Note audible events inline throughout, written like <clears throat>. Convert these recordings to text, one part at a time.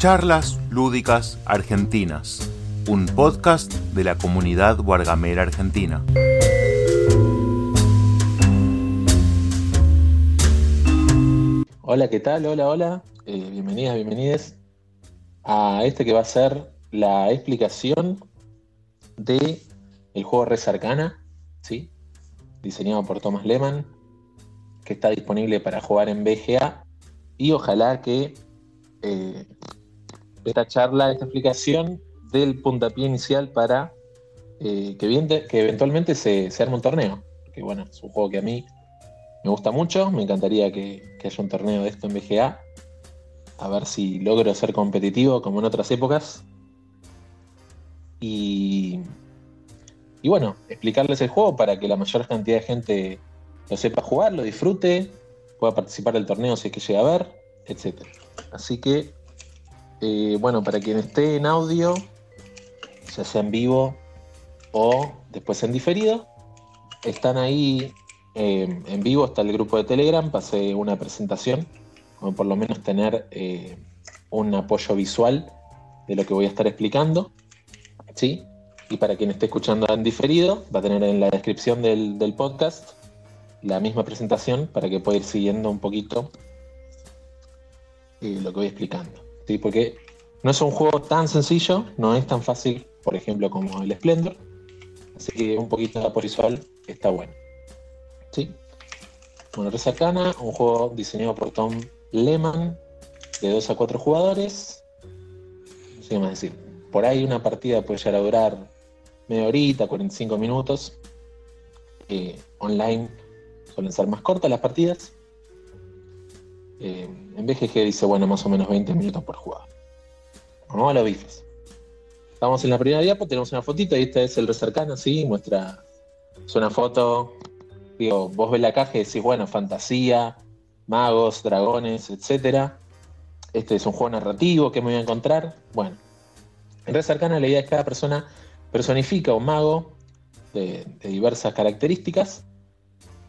Charlas Lúdicas Argentinas, un podcast de la comunidad Wargamera Argentina. Hola, ¿qué tal? Hola, hola. Eh, bienvenidas, bienvenidas a este que va a ser la explicación de el juego Res Arcana, ¿sí? diseñado por Thomas Lehman, que está disponible para jugar en BGA. Y ojalá que eh, esta charla, esta explicación del puntapié inicial para eh, que, que, eventualmente se, se arme un torneo. Que bueno, es un juego que a mí me gusta mucho, me encantaría que, que haya un torneo de esto en BGA. A ver si logro ser competitivo como en otras épocas. Y, y bueno, explicarles el juego para que la mayor cantidad de gente lo sepa jugar, lo disfrute, pueda participar del torneo si es que llega a ver, etc. Así que, eh, bueno, para quien esté en audio, ya sea en vivo o después en diferido, están ahí eh, en vivo, está el grupo de Telegram, pasé una presentación, como por lo menos tener eh, un apoyo visual de lo que voy a estar explicando. ¿sí? Y para quien esté escuchando en diferido, va a tener en la descripción del, podcast la misma presentación para que pueda ir siguiendo un poquito eh, lo que voy explicando. ¿Sí? Porque no es un juego tan sencillo, no es tan fácil, por ejemplo, como el Splendor. Así que un poquito de apoyo visual está bueno. ¿sí? Bueno, Resacana, un juego diseñado por Tom Lehman, de 2 a 4 jugadores. Qué más decir. Por ahí una partida puede llegar a durar media horita, 45 minutos. Eh, online suelen ser más cortas las partidas. Eh, en BGG dice, bueno, más o menos 20 minutos por jugador. Vamos a los bifes. Estamos en la primera diapo, tenemos una fotito y esta es el Recercano, ¿sí? Muestra, es una foto, digo, vos ves la caja y decís, bueno, fantasía, magos, dragones, etc. Este es un juego narrativo, ¿qué me voy a encontrar? Bueno, en Recercana la idea es que cada persona personifica un mago de, diversas características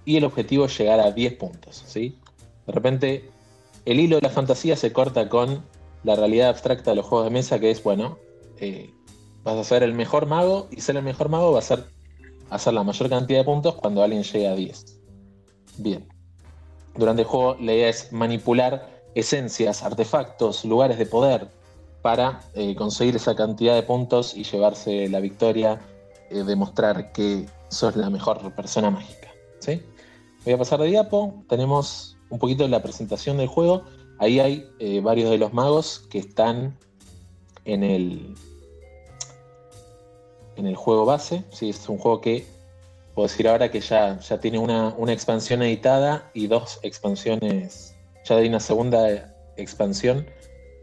y el objetivo es llegar a 10 puntos. ¿sí? De repente, el hilo de la fantasía se corta con la realidad abstracta de los juegos de mesa, que es, bueno, eh, vas a ser el mejor mago y ser el mejor mago va a ser hacer la mayor cantidad de puntos cuando alguien llegue a 10. Bien. Durante el juego la idea es manipular esencias, artefactos, lugares de poder, para eh, conseguir esa cantidad de puntos y llevarse la victoria, eh, demostrar que sos la mejor persona mágica. ¿sí? Voy a pasar de diapo, tenemos un poquito de la presentación del juego, ahí hay eh, varios de los magos que están en el, en el juego base, ¿sí? es un juego que puedo decir ahora que ya, ya tiene una, una expansión editada y dos expansiones, ya hay una segunda expansión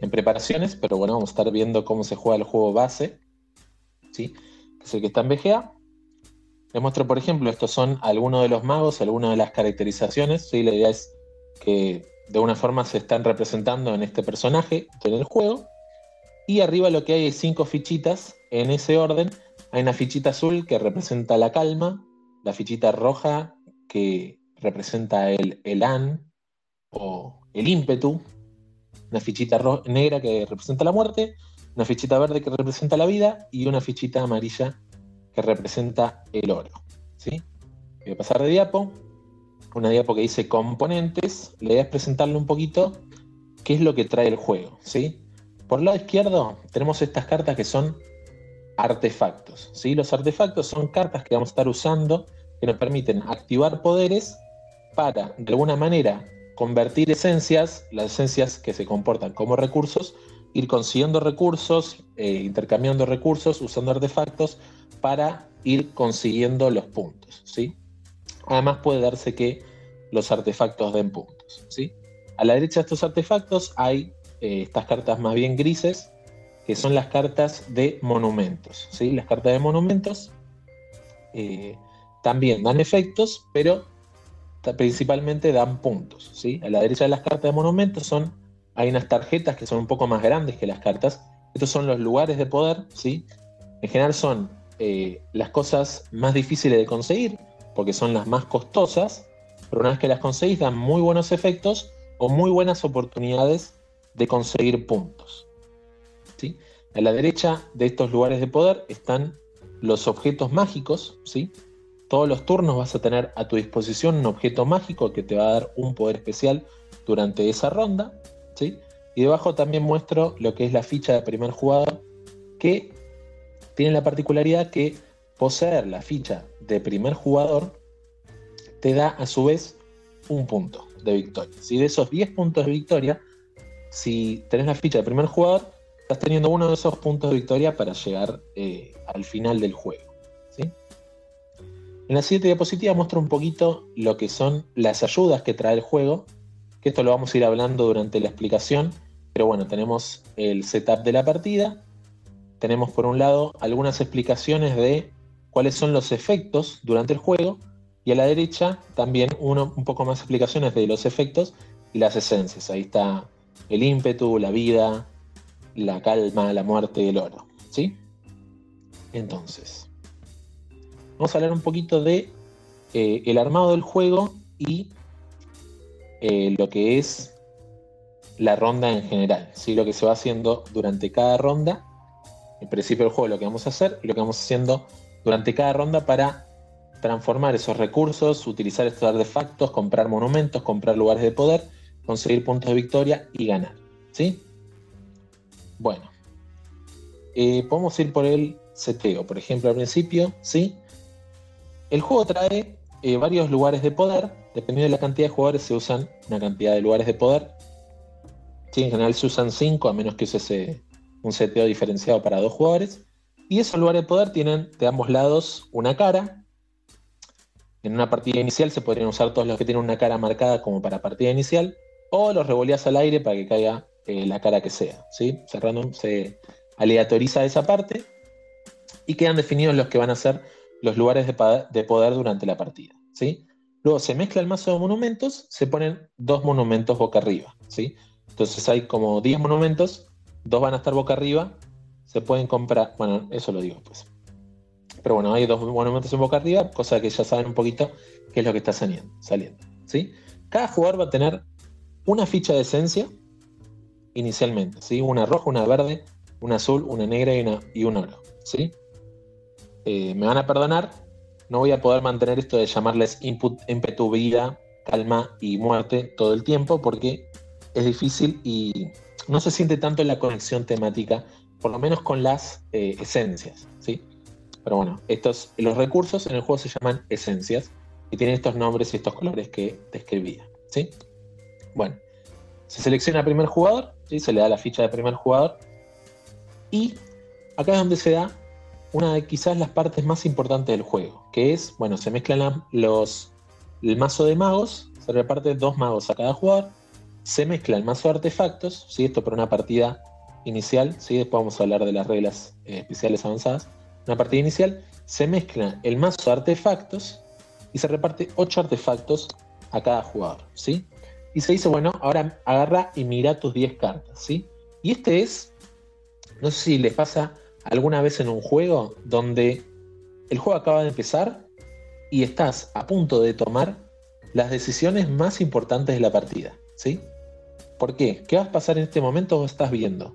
en preparaciones, pero bueno, vamos a estar viendo cómo se juega el juego base, ¿sí? que es el que está en BGA. Les muestro, por ejemplo, estos son algunos de los magos, algunas de las caracterizaciones. ¿sí? La idea es que de una forma se están representando en este personaje, en el juego. Y arriba lo que hay es cinco fichitas en ese orden. Hay una fichita azul que representa la calma, la fichita roja que representa el elan o el ímpetu, una fichita negra que representa la muerte, una fichita verde que representa la vida y una fichita amarilla que representa el oro. ¿sí? Voy a pasar de diapo. Una diapo que dice componentes. Le voy a presentarle un poquito qué es lo que trae el juego. ¿sí? Por el lado izquierdo tenemos estas cartas que son artefactos. ¿sí? Los artefactos son cartas que vamos a estar usando que nos permiten activar poderes para, de alguna manera, convertir esencias, las esencias que se comportan como recursos, ir consiguiendo recursos, eh, intercambiando recursos, usando artefactos para ir consiguiendo los puntos. ¿sí? Además puede darse que los artefactos den puntos. ¿sí? A la derecha de estos artefactos hay eh, estas cartas más bien grises, que son las cartas de monumentos. ¿sí? Las cartas de monumentos eh, también dan efectos, pero principalmente dan puntos. ¿sí? A la derecha de las cartas de monumentos son, hay unas tarjetas que son un poco más grandes que las cartas. Estos son los lugares de poder. ¿sí? En general son eh, las cosas más difíciles de conseguir, porque son las más costosas, pero una vez que las conseguís dan muy buenos efectos o muy buenas oportunidades de conseguir puntos. ¿sí? A la derecha de estos lugares de poder están los objetos mágicos, ¿sí? Todos los turnos vas a tener a tu disposición un objeto mágico que te va a dar un poder especial durante esa ronda, ¿sí? Y debajo también muestro lo que es la ficha de primer jugador, que tiene la particularidad que poseer la ficha de primer jugador te da a su vez un punto de victoria. Si de esos 10 puntos de victoria, si tenés la ficha de primer jugador, estás teniendo uno de esos puntos de victoria para llegar eh, al final del juego. En la siguiente diapositiva muestro un poquito lo que son las ayudas que trae el juego, que esto lo vamos a ir hablando durante la explicación, pero bueno, tenemos el setup de la partida, tenemos por un lado algunas explicaciones de cuáles son los efectos durante el juego, y a la derecha también uno, un poco más explicaciones de los efectos y las esencias. Ahí está el ímpetu, la vida, la calma, la muerte el oro. ¿Sí? Entonces, vamos a hablar un poquito de eh, el armado del juego y eh, lo que es la ronda en general. ¿sí? Lo que se va haciendo durante cada ronda. En principio del juego lo que vamos a hacer y lo que vamos haciendo durante cada ronda para transformar esos recursos, utilizar estos artefactos, comprar monumentos, comprar lugares de poder, conseguir puntos de victoria y ganar. ¿Sí? Bueno, eh, podemos ir por el seteo, por ejemplo, al principio, ¿sí? El juego trae eh, varios lugares de poder, dependiendo de la cantidad de jugadores se usan una cantidad de lugares de poder. ¿Sí? En general se usan 5, a menos que use un seteo diferenciado para dos jugadores. Y esos lugares de poder tienen de ambos lados una cara, en una partida inicial se podrían usar todos los que tienen una cara marcada como para partida inicial, o los revoleas al aire para que caiga eh, la cara que sea. ¿sí? Se, se aleatoriza esa parte y quedan definidos los que van a ser los lugares de, poder durante la partida. ¿sí? Luego se mezcla el mazo de monumentos, se ponen dos monumentos boca arriba. ¿sí? Entonces hay como 10 monumentos, dos van a estar boca arriba, se pueden comprar, bueno, eso lo digo pues. Pero bueno, hay dos monumentos en boca arriba, cosa que ya saben un poquito qué es lo que está saliendo. saliendo ¿sí? Cada jugador va a tener una ficha de esencia inicialmente, ¿sí? Una roja, una verde, una azul, una negra y, una, y oro, ¿sí? Eh, me van a perdonar, no voy a poder mantener esto de llamarles input, ímpetu, vida, calma y muerte todo el tiempo porque es difícil y no se siente tanto la conexión temática, por lo menos con las eh, esencias, ¿sí? Pero bueno, estos, los recursos en el juego se llaman esencias y tienen estos nombres y estos colores que describía. ¿sí? Bueno, se selecciona primer jugador, ¿sí? se le da la ficha de primer jugador y acá es donde se da una de quizás las partes más importantes del juego, que es, bueno, se mezclan los, el mazo de magos, se reparte dos magos a cada jugador, se mezcla el mazo de artefactos, ¿sí? esto para una partida inicial, ¿sí? después vamos a hablar de las reglas eh, especiales avanzadas, una partida inicial, se mezcla el mazo de artefactos y se reparte 8 artefactos a cada jugador, ¿sí? Y se dice, bueno, ahora agarra y mira tus 10 cartas, ¿sí? Y este es, no sé si les pasa alguna vez en un juego donde el juego acaba de empezar y estás a punto de tomar las decisiones más importantes de la partida, ¿sí? ¿Por qué? ¿Qué va a pasar en este momento? Vos estás viendo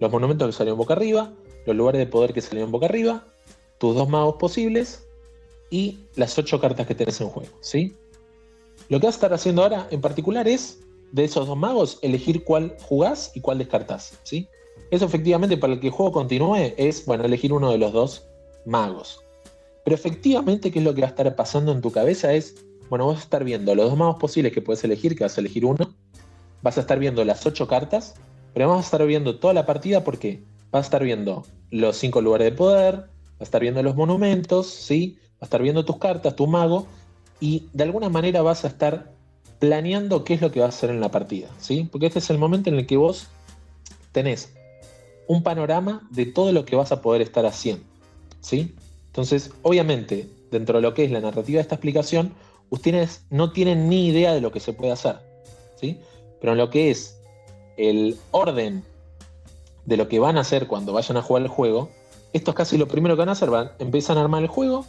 los monumentos que salieron boca arriba, los lugares de poder que salieron boca arriba, tus dos magos posibles y las ocho cartas que tenés en juego, ¿sí? Lo que vas a estar haciendo ahora en particular es, de esos dos magos, elegir cuál jugás y cuál descartás, ¿sí? Eso efectivamente para el que el juego continúe es, bueno, elegir uno de los dos magos. Pero efectivamente, ¿qué es lo que va a estar pasando en tu cabeza? Es, bueno, vas a estar viendo los dos magos posibles que puedes elegir, que vas a elegir uno. Vas a estar viendo las ocho cartas, pero vas a estar viendo toda la partida porque vas a estar viendo los cinco lugares de poder, va a estar viendo los monumentos, ¿sí? va a estar viendo tus cartas, tu mago, y de alguna manera vas a estar planeando qué es lo que vas a hacer en la partida, ¿sí? Porque este es el momento en el que vos tenés un panorama de todo lo que vas a poder estar haciendo, ¿sí? Entonces, obviamente, dentro de lo que es la narrativa de esta explicación, ustedes no tienen ni idea de lo que se puede hacer, ¿sí? Pero en lo que es el orden de lo que van a hacer cuando vayan a jugar el juego, esto es casi lo primero que van a hacer, van, empiezan a armar el juego,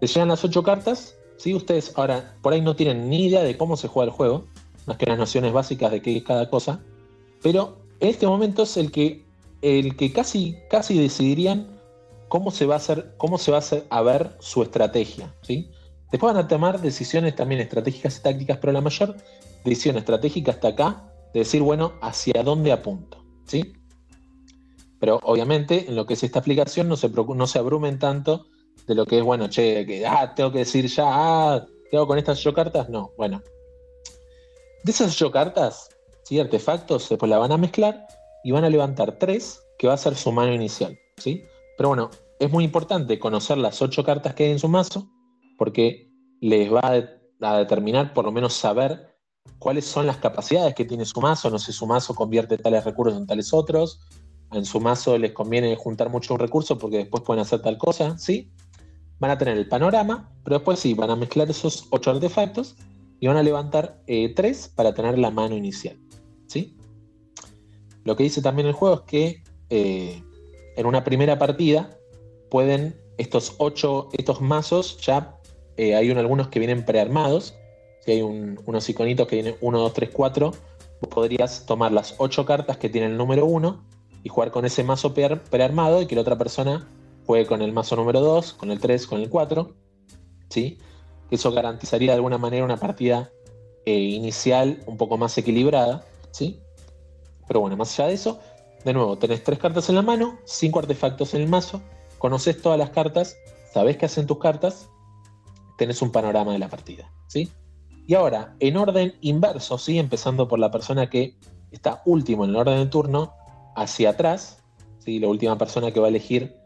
les llegan las ocho cartas, ¿sí? ustedes ahora por ahí no tienen ni idea de cómo se juega el juego, más que las nociones básicas de qué es cada cosa, pero en este momento es el que el que casi, casi decidirían cómo se va a hacer, cómo se va a, hacer, a ver su estrategia. ¿sí? Después van a tomar decisiones también estratégicas y tácticas, pero la mayor decisión estratégica hasta acá, decir, bueno, hacia dónde apunto. ¿sí? Pero obviamente en lo que es esta aplicación no se, no se abrumen tanto de lo que es, bueno, che, que ah, tengo que decir ya, ah, ¿qué hago con estas ocho cartas? No, bueno. De esas ocho cartas, ¿sí? artefactos, después la van a mezclar y van a levantar tres, que va a ser su mano inicial. ¿sí? Pero bueno, es muy importante conocer las ocho cartas que hay en su mazo, porque les va a, determinar, por lo menos saber cuáles son las capacidades que tiene su mazo. No sé, su mazo convierte tales recursos en tales otros. En su mazo les conviene juntar mucho un recurso porque después pueden hacer tal cosa, ¿sí? Van a tener el panorama, pero después sí, van a mezclar esos ocho artefactos y van a levantar eh, tres para tener la mano inicial, ¿sí? Lo que dice también el juego es que eh, en una primera partida pueden estos ocho, estos mazos ya eh, hay algunos que vienen prearmados. Si hay unos iconitos que vienen 1, 2, 3, 4, podrías tomar las ocho cartas que tiene el número 1 y jugar con ese mazo prearmado y que la otra persona juegue con el mazo número 2, con el 3, con el 4. ¿sí? Eso garantizaría de alguna manera una partida eh, inicial un poco más equilibrada. ¿sí? Pero bueno, más allá de eso, de nuevo, tenés tres cartas en la mano, cinco artefactos en el mazo, conoces todas las cartas, sabés qué hacen tus cartas, tenés un panorama de la partida. ¿sí? Y ahora, en orden inverso, ¿sí? empezando por la persona que está último en el orden de turno, hacia atrás, ¿sí? la última persona que va a elegir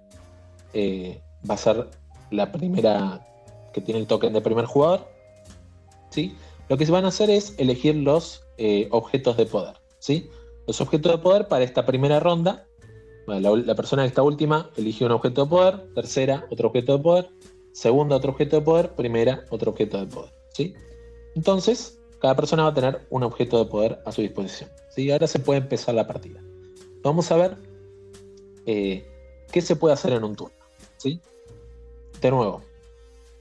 eh, va a ser la primera que tiene el token de primer jugador. ¿sí? Lo que se van a hacer es elegir los eh, objetos de poder. ¿sí? Los objetos de poder para esta primera ronda. la, persona que está última eligió un objeto de poder, tercera, otro objeto de poder, segunda, otro objeto de poder, primera, otro objeto de poder. ¿sí? Entonces, cada persona va a tener un objeto de poder a su disposición. ¿sí? Ahora se puede empezar la partida. Vamos a ver eh, qué se puede hacer en un turno. ¿sí? De nuevo,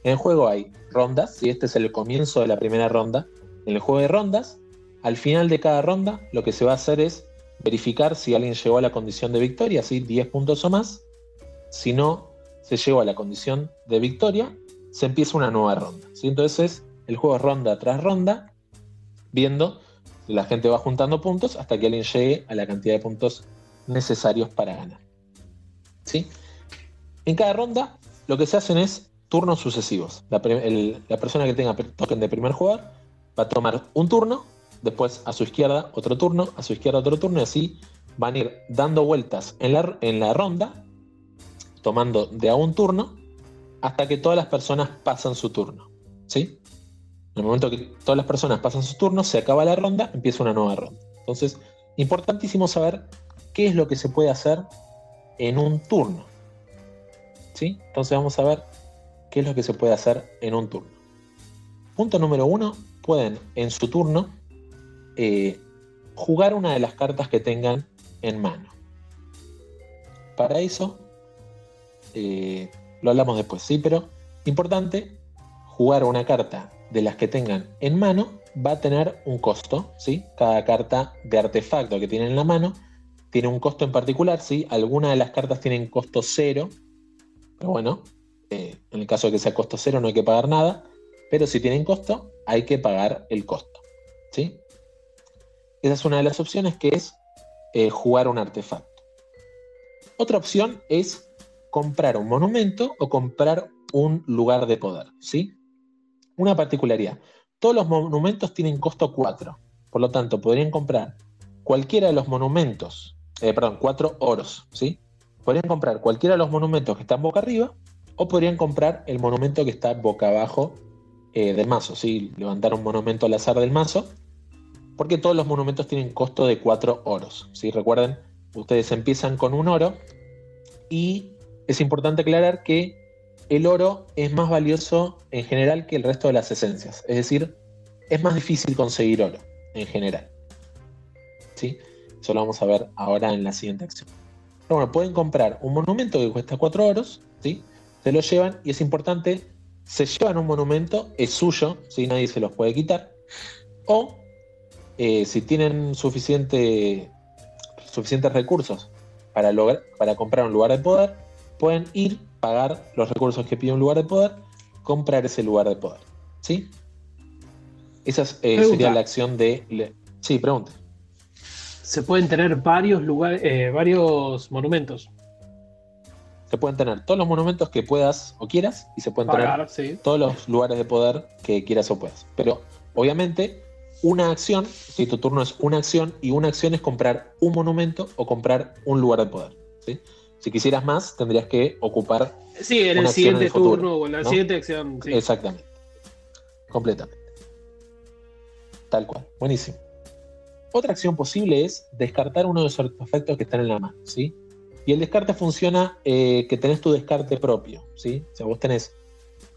en el juego hay rondas, y este es el comienzo de la primera ronda. En el juego de rondas al final de cada ronda, lo que se va a hacer es verificar si alguien llegó a la condición de victoria, ¿sí? 10 puntos o más. Si no se llegó a la condición de victoria, se empieza una nueva ronda. ¿sí? Entonces, el juego es ronda tras ronda, viendo si la gente va juntando puntos hasta que alguien llegue a la cantidad de puntos necesarios para ganar. ¿sí? En cada ronda, lo que se hacen es turnos sucesivos. La, persona que tenga token de primer jugador va a tomar un turno después a su izquierda otro turno, a su izquierda otro turno, y así van a ir dando vueltas en la, en la ronda, tomando de a un turno, hasta que todas las personas pasan su turno. ¿Sí? En el momento que todas las personas pasan su turno, se acaba la ronda, empieza una nueva ronda. Entonces, importantísimo saber qué es lo que se puede hacer en un turno. ¿Sí? Entonces vamos a ver qué es lo que se puede hacer en un turno. Punto número uno, pueden en su turno eh, jugar una de las cartas que tengan en mano. Para eso, eh, lo hablamos después, sí, pero importante, jugar una carta de las que tengan en mano va a tener un costo, ¿sí? Cada carta de artefacto que tienen en la mano tiene un costo en particular, ¿sí? Algunas de las cartas tienen costo cero, pero bueno, eh, en el caso de que sea costo cero no hay que pagar nada, pero si tienen costo, hay que pagar el costo, ¿sí? Esa es una de las opciones que es eh, jugar un artefacto. Otra opción es comprar un monumento o comprar un lugar de poder. ¿sí? Una particularidad. Todos los monumentos tienen costo 4. Por lo tanto, podrían comprar cualquiera de los monumentos, eh, perdón, 4 oros. ¿sí? Podrían comprar cualquiera de los monumentos que están boca arriba o podrían comprar el monumento que está boca abajo eh, del mazo. ¿sí? Levantar un monumento al azar del mazo porque todos los monumentos tienen costo de 4 oros. ¿sí? Recuerden, ustedes empiezan con un oro y es importante aclarar que el oro es más valioso en general que el resto de las esencias. Es decir, es más difícil conseguir oro en general. ¿sí? Eso lo vamos a ver ahora en la siguiente acción. Pero bueno, pueden comprar un monumento que cuesta 4 oros, ¿sí? se lo llevan y es importante, se llevan un monumento, es suyo, ¿sí? nadie se los puede quitar, o eh, si tienen suficiente, suficientes recursos para, lograr, para comprar un lugar de poder, pueden ir, pagar los recursos que pide un lugar de poder, comprar ese lugar de poder. ¿Sí? Esa eh, sería la acción de. Sí, pregunta. Se pueden tener varios lugares, eh, varios monumentos. Se pueden tener todos los monumentos que puedas o quieras y se pueden tener todos los lugares de poder que quieras o puedas. Pero obviamente una acción, si tu turno es una acción, y una acción es comprar un monumento o comprar un lugar de poder. Si quisieras más, tendrías que ocupar. Sí, en el siguiente turno o en la siguiente acción. Exactamente. Completamente. Tal cual. Buenísimo. Otra acción posible es descartar uno de los artefactos que están en la mano. ¿sí? Y el descarte funciona eh, que tenés tu descarte propio. ¿sí? O sea, vos tenés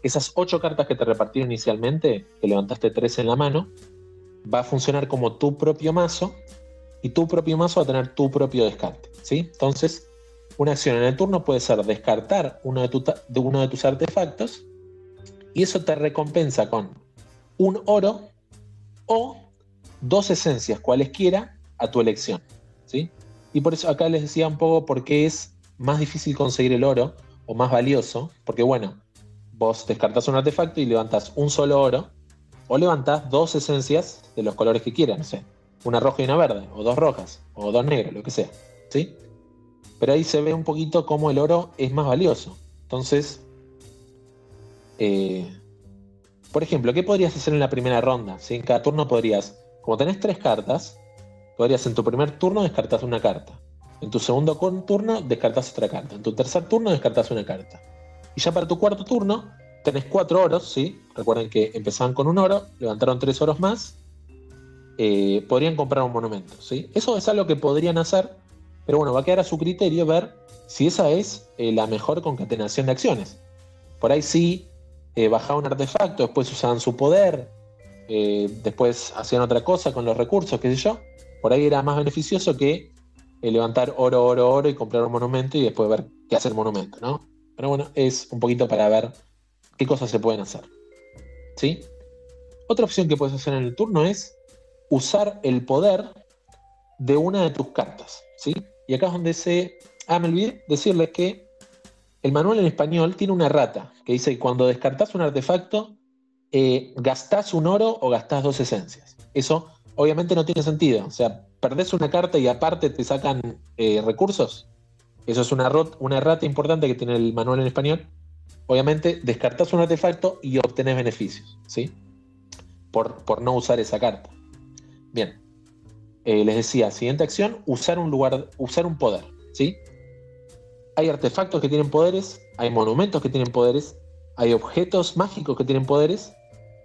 esas ocho cartas que te repartieron inicialmente, que levantaste tres en la mano, va a funcionar como tu propio mazo y tu propio mazo va a tener tu propio descarte. ¿sí? Entonces, una acción en el turno puede ser descartar uno de, uno de tus artefactos y eso te recompensa con un oro o dos esencias, cualesquiera, a tu elección. ¿sí? Y por eso acá les decía un poco por qué es más difícil conseguir el oro o más valioso, porque bueno, vos descartas un artefacto y levantas un solo oro, o levantas dos esencias de los colores que quieras, no sé, una roja y una verde, o dos rojas, o dos negras, lo que sea, ¿sí? Pero ahí se ve un poquito cómo el oro es más valioso. Entonces, eh, por ejemplo, ¿qué podrías hacer en la primera ronda? Si en cada turno podrías, como tenés tres cartas, podrías en tu primer turno descartar una carta. En tu segundo turno descartas otra carta. En tu tercer turno descartas una carta. Y ya para tu cuarto turno tenés cuatro oros, ¿sí? Recuerden que empezaban con un oro, levantaron tres oros más. Eh, podrían comprar un monumento, ¿sí? Eso es algo que podrían hacer, pero bueno, va a quedar a su criterio ver si esa es eh, la mejor concatenación de acciones. Por ahí sí, eh, bajaban un artefacto, después usaban su poder, después hacían otra cosa con los recursos, qué sé yo. Por ahí era más beneficioso que levantar oro, oro, oro y comprar un monumento y después ver qué hacer monumento, ¿no? Pero bueno, es un poquito para ver qué cosas se pueden hacer. ¿Sí? Otra opción que puedes hacer en el turno es usar el poder de una de tus cartas. ¿sí? Y acá es donde se. Ah, me olvidé decirles que el manual en español tiene una rata que dice que cuando descartas un artefacto, eh, gastás un oro o gastás dos esencias. Eso obviamente no tiene sentido. O sea, perdés una carta y aparte te sacan eh, recursos. Eso es una, errata importante que tiene el manual en español. Obviamente, descartas un artefacto y obtenés beneficios, ¿sí? Por, por no usar esa carta. Bien. Eh, les decía, siguiente acción, usar un lugar, usar un poder, ¿sí? Hay artefactos que tienen poderes, hay monumentos que tienen poderes, hay objetos mágicos que tienen poderes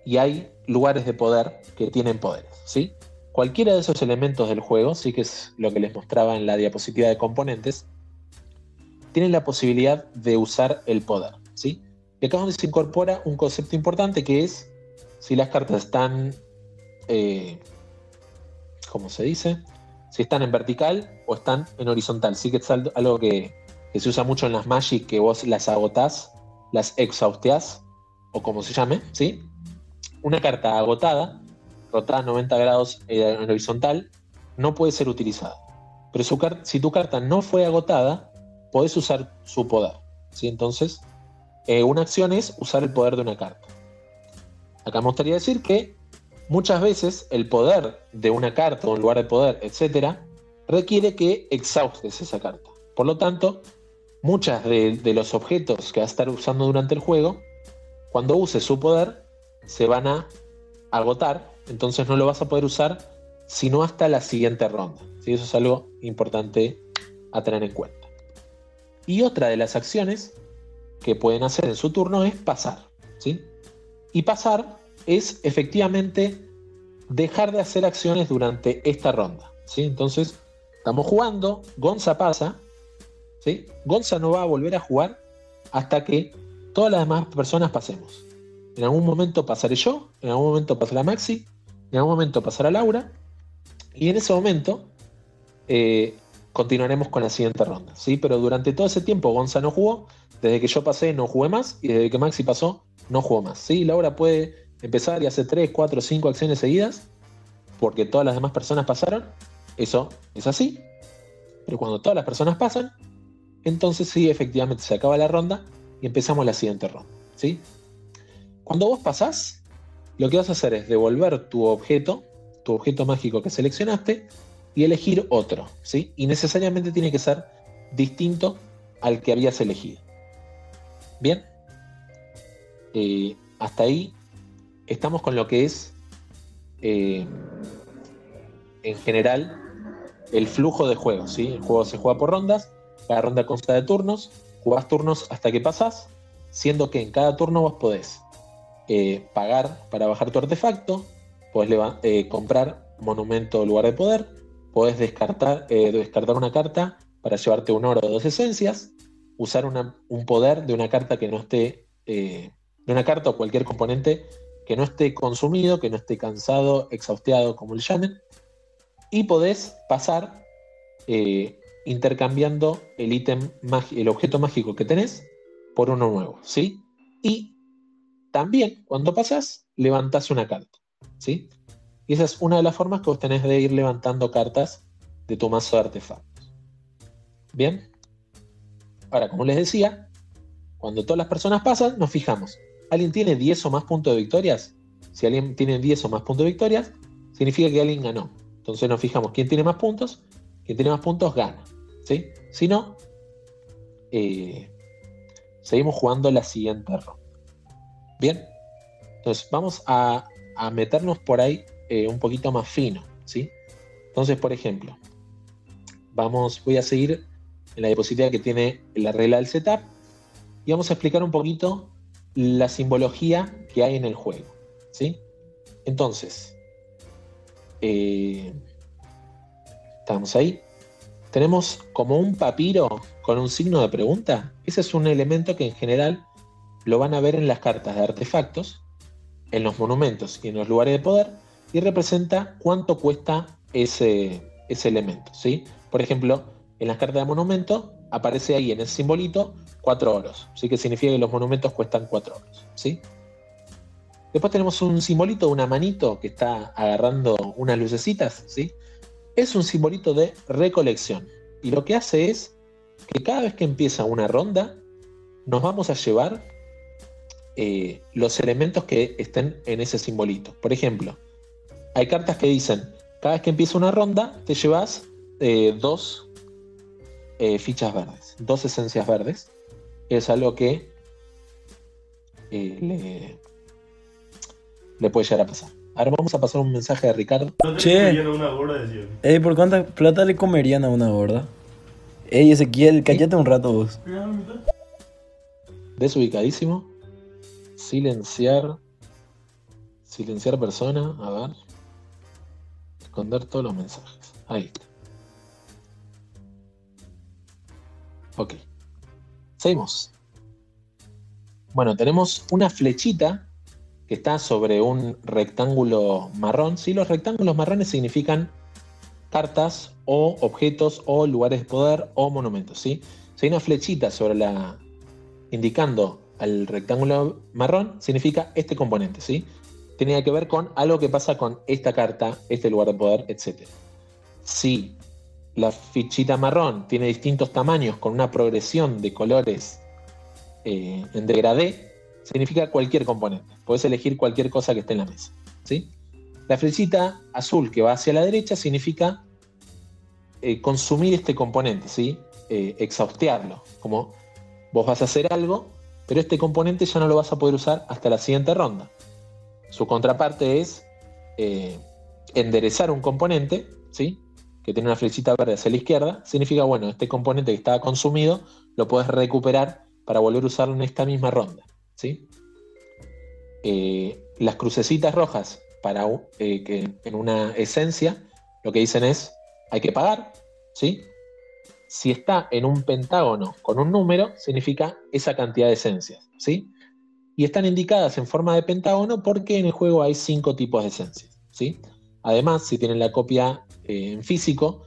y hay lugares de poder que tienen poderes, ¿sí? Cualquiera de esos elementos del juego, sí que es lo que les mostraba en la diapositiva de componentes, tienen la posibilidad de usar el poder. ¿sí? Y acá es donde se incorpora un concepto importante que es si las cartas están, eh, ¿cómo se dice? Si están en vertical o están en horizontal. Sí que es algo que, se usa mucho en las Magic, que vos las agotás, las exhausteás, o como se llame, ¿sí? Una carta agotada, rotada 90 grados en horizontal, no puede ser utilizada. Pero si tu carta no fue agotada, podés usar su poder. ¿sí? Entonces, eh, una acción es usar el poder de una carta. Acá me gustaría decir que muchas veces el poder de una carta o un lugar de poder, etcétera, requiere que exhaustes esa carta. Por lo tanto, muchas de, de, los objetos que vas a estar usando durante el juego, cuando uses su poder, se van a agotar, entonces no lo vas a poder usar sino hasta la siguiente ronda. ¿sí? Eso es algo importante a tener en cuenta. Y otra de las acciones que pueden hacer en su turno es pasar. ¿sí? Y pasar es efectivamente dejar de hacer acciones durante esta ronda. ¿sí? Entonces, estamos jugando, Gonza pasa, ¿sí? Gonza no va a volver a jugar hasta que todas las demás personas pasemos. En algún momento pasaré yo, en algún momento pasará Maxi, en algún momento pasará Laura, y en ese momento eh, continuaremos con la siguiente ronda. ¿sí? Pero durante todo ese tiempo Gonza no jugó, desde que yo pasé no jugué más y desde que Maxi pasó no jugó más. ¿sí? Laura puede empezar y hacer 3, 4, 5 acciones seguidas porque todas las demás personas pasaron. Eso es así. Pero cuando todas las personas pasan, entonces sí, efectivamente se acaba la ronda y empezamos la siguiente ronda. ¿sí? Cuando vos pasás, lo que vas a hacer es devolver tu objeto, tu objeto mágico que seleccionaste, y elegir otro. ¿sí? Y necesariamente tiene que ser distinto al que habías elegido. Bien. Eh, hasta ahí estamos con lo que es, eh, en general, el flujo de juego. ¿sí? El juego se juega por rondas, cada ronda consta de turnos, jugás turnos hasta que pasás, siendo que en cada turno vos podés eh, pagar para bajar tu artefacto, podés eh, comprar monumento o lugar de poder, podés descartar, descartar una carta para llevarte un oro o dos esencias, usar un poder de una carta que no esté de una carta o cualquier componente que no esté consumido, que no esté cansado, exhausteado, como el llamen, y podés pasar eh, intercambiando el ítem, el objeto mágico que tenés por uno nuevo, ¿sí? Y también cuando pasas, levantás una carta, ¿sí? Y esa es una de las formas que vos tenés de ir levantando cartas de tu mazo de artefactos. Bien. Ahora, como les decía, cuando todas las personas pasan, nos fijamos alguien tiene 10 o más puntos de victorias, si alguien tiene 10 o más puntos de victorias, significa que alguien ganó. Entonces nos fijamos quién tiene más puntos, quien tiene más puntos gana. ¿sí? Si no, eh, seguimos jugando la siguiente ronda. Bien, entonces vamos a, meternos por ahí eh, un poquito más fino. ¿sí? Entonces, por ejemplo, vamos, voy a seguir en la diapositiva que tiene la regla del setup y vamos a explicar un poquito la simbología que hay en el juego. ¿sí? Entonces, eh, estamos ahí. Tenemos como un papiro con un signo de pregunta. Ese es un elemento que en general lo van a ver en las cartas de artefactos, en los monumentos y en los lugares de poder, y representa cuánto cuesta ese, ese elemento. ¿sí? Por ejemplo, en las cartas de monumento aparece ahí en ese simbolito 4 oros, ¿sí? que significa que los monumentos cuestan 4 oros. ¿sí? Después tenemos un simbolito, una manito que está agarrando unas lucecitas. ¿sí? Es un simbolito de recolección. Y lo que hace es que cada vez que empieza una ronda, nos vamos a llevar eh, los elementos que estén en ese simbolito. Por ejemplo, hay cartas que dicen, cada vez que empieza una ronda, te llevas eh, dos eh, fichas verdes, dos esencias verdes es algo que eh, le, puede llegar a pasar. Ahora vamos a pasar un mensaje de Ricardo. Che, ey, ¿por cuánta plata le comerían a una gorda? Ey, Ezequiel, cállate un rato vos. Desubicadísimo. Silenciar. Silenciar persona. A ver. Esconder todos los mensajes. Ahí está. Ok. Seguimos. Bueno, tenemos una flechita que está sobre un rectángulo marrón. Sí, los rectángulos marrones significan cartas o objetos o lugares de poder o monumentos. ¿sí? Si hay una flechita sobre la. indicando al rectángulo marrón, significa este componente. ¿sí? Tiene que ver con algo que pasa con esta carta, este lugar de poder, etc. Si la fichita marrón tiene distintos tamaños con una progresión de colores eh, en degradé, significa cualquier componente. Puedes elegir cualquier cosa que esté en la mesa. ¿sí? La flechita azul que va hacia la derecha significa eh, consumir este componente, ¿sí? Eh, exhaustearlo. Como vos vas a hacer algo, pero este componente ya no lo vas a poder usar hasta la siguiente ronda. Su contraparte es enderezar un componente, ¿sí? Que tiene una flechita verde hacia la izquierda, significa, bueno, este componente que estaba consumido lo puedes recuperar para volver a usarlo en esta misma ronda. ¿sí? Eh, las crucecitas rojas para eh, que en una esencia lo que dicen es hay que pagar. ¿sí? Si está en un pentágono con un número, significa esa cantidad de esencias. ¿sí? Y están indicadas en forma de pentágono porque en el juego hay cinco tipos de esencias. ¿sí? Además, si tienen la copia en físico,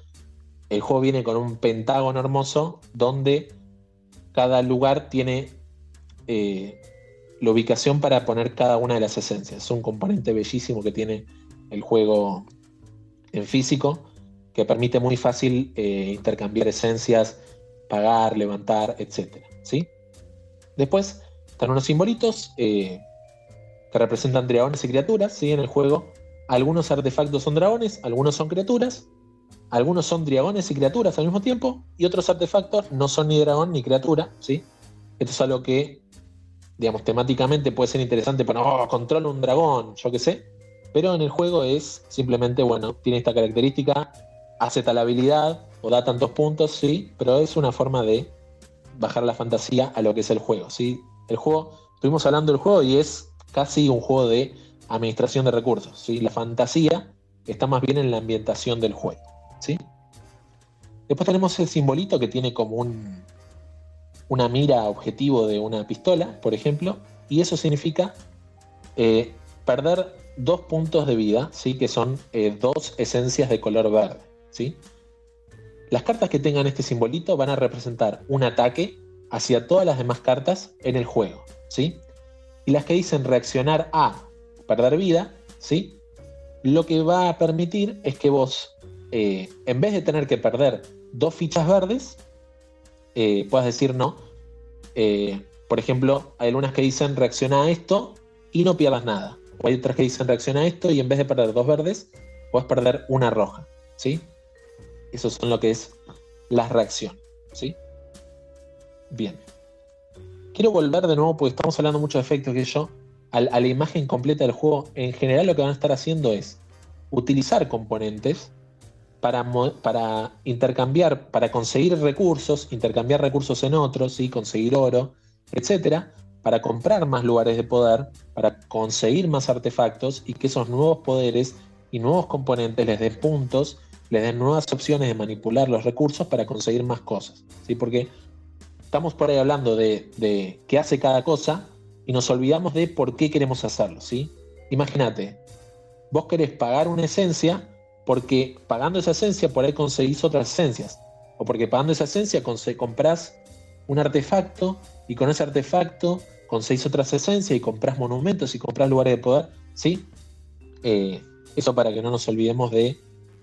el juego viene con un pentágono hermoso donde cada lugar tiene eh, la ubicación para poner cada una de las esencias. Es un componente bellísimo que tiene el juego en físico, que permite muy fácil eh, intercambiar esencias, pagar, levantar, etc. ¿sí? Después están unos simbolitos eh, que representan dragones y criaturas. ¿sí? En el juego algunos artefactos son dragones, algunos son criaturas, algunos son dragones y criaturas al mismo tiempo, y otros artefactos no son ni dragón ni criatura. ¿sí? Esto es algo que, digamos, temáticamente puede ser interesante para, oh, un dragón, yo qué sé. Pero en el juego es simplemente, bueno, tiene esta característica, hace tal habilidad o da tantos puntos, sí, pero es una forma de bajar la fantasía a lo que es el juego, ¿sí? El juego, estuvimos hablando del juego y es casi un juego de administración de recursos, ¿sí? La fantasía está más bien en la ambientación del juego, ¿sí? Después tenemos el simbolito que tiene como un, una mira objetivo de una pistola, por ejemplo, y eso significa eh, perder dos puntos de vida, ¿sí? que son eh, dos esencias de color verde. ¿sí? Las cartas que tengan este simbolito van a representar un ataque hacia todas las demás cartas en el juego. ¿sí? Y las que dicen reaccionar a perder vida, ¿sí? lo que va a permitir es que vos, eh, en vez de tener que perder dos fichas verdes, eh, puedas decir no. Eh, por ejemplo, hay algunas que dicen reacciona a esto y no pierdas nada. O hay otras que dicen reacciona a esto y en vez de perder dos verdes, puedes perder una roja. ¿sí? Eso son lo que es las reacciones. ¿sí? Bien. Quiero volver de nuevo porque estamos hablando mucho de efectos que yo. A, la imagen completa del juego, en general lo que van a estar haciendo es utilizar componentes para, para, intercambiar, para conseguir recursos, intercambiar recursos en otros, y conseguir oro, etcétera, para comprar más lugares de poder, para conseguir más artefactos y que esos nuevos poderes y nuevos componentes les den puntos, les den nuevas opciones de manipular los recursos para conseguir más cosas. ¿sí? Porque estamos por ahí hablando de, de qué hace cada cosa y nos olvidamos de por qué queremos hacerlo. ¿sí? Imagínate, vos querés pagar una esencia porque pagando esa esencia por ahí conseguís otras esencias. O porque pagando esa esencia compras un artefacto y con ese artefacto conseguís otras esencias y compras monumentos y compras lugares de poder. ¿Sí? Eh, eso para que no nos olvidemos de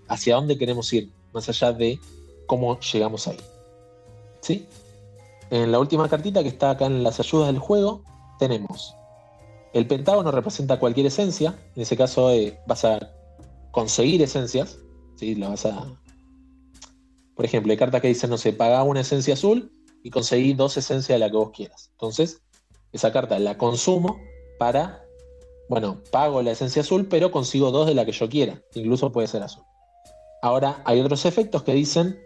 hacia dónde queremos ir, más allá de cómo llegamos ahí. ¿Sí? En la última cartita que está acá en las ayudas del juego, tenemos el pentágono representa cualquier esencia, en ese caso eh, vas a conseguir esencias, ¿sí? La vas a... Por ejemplo, hay cartas que dicen, no sé, paga una esencia azul y conseguí dos esencias de la que vos quieras. Entonces, esa carta la consumo para, bueno, pago la esencia azul, pero consigo dos de la que yo quiera. Incluso puede ser azul. Ahora, hay otros efectos que dicen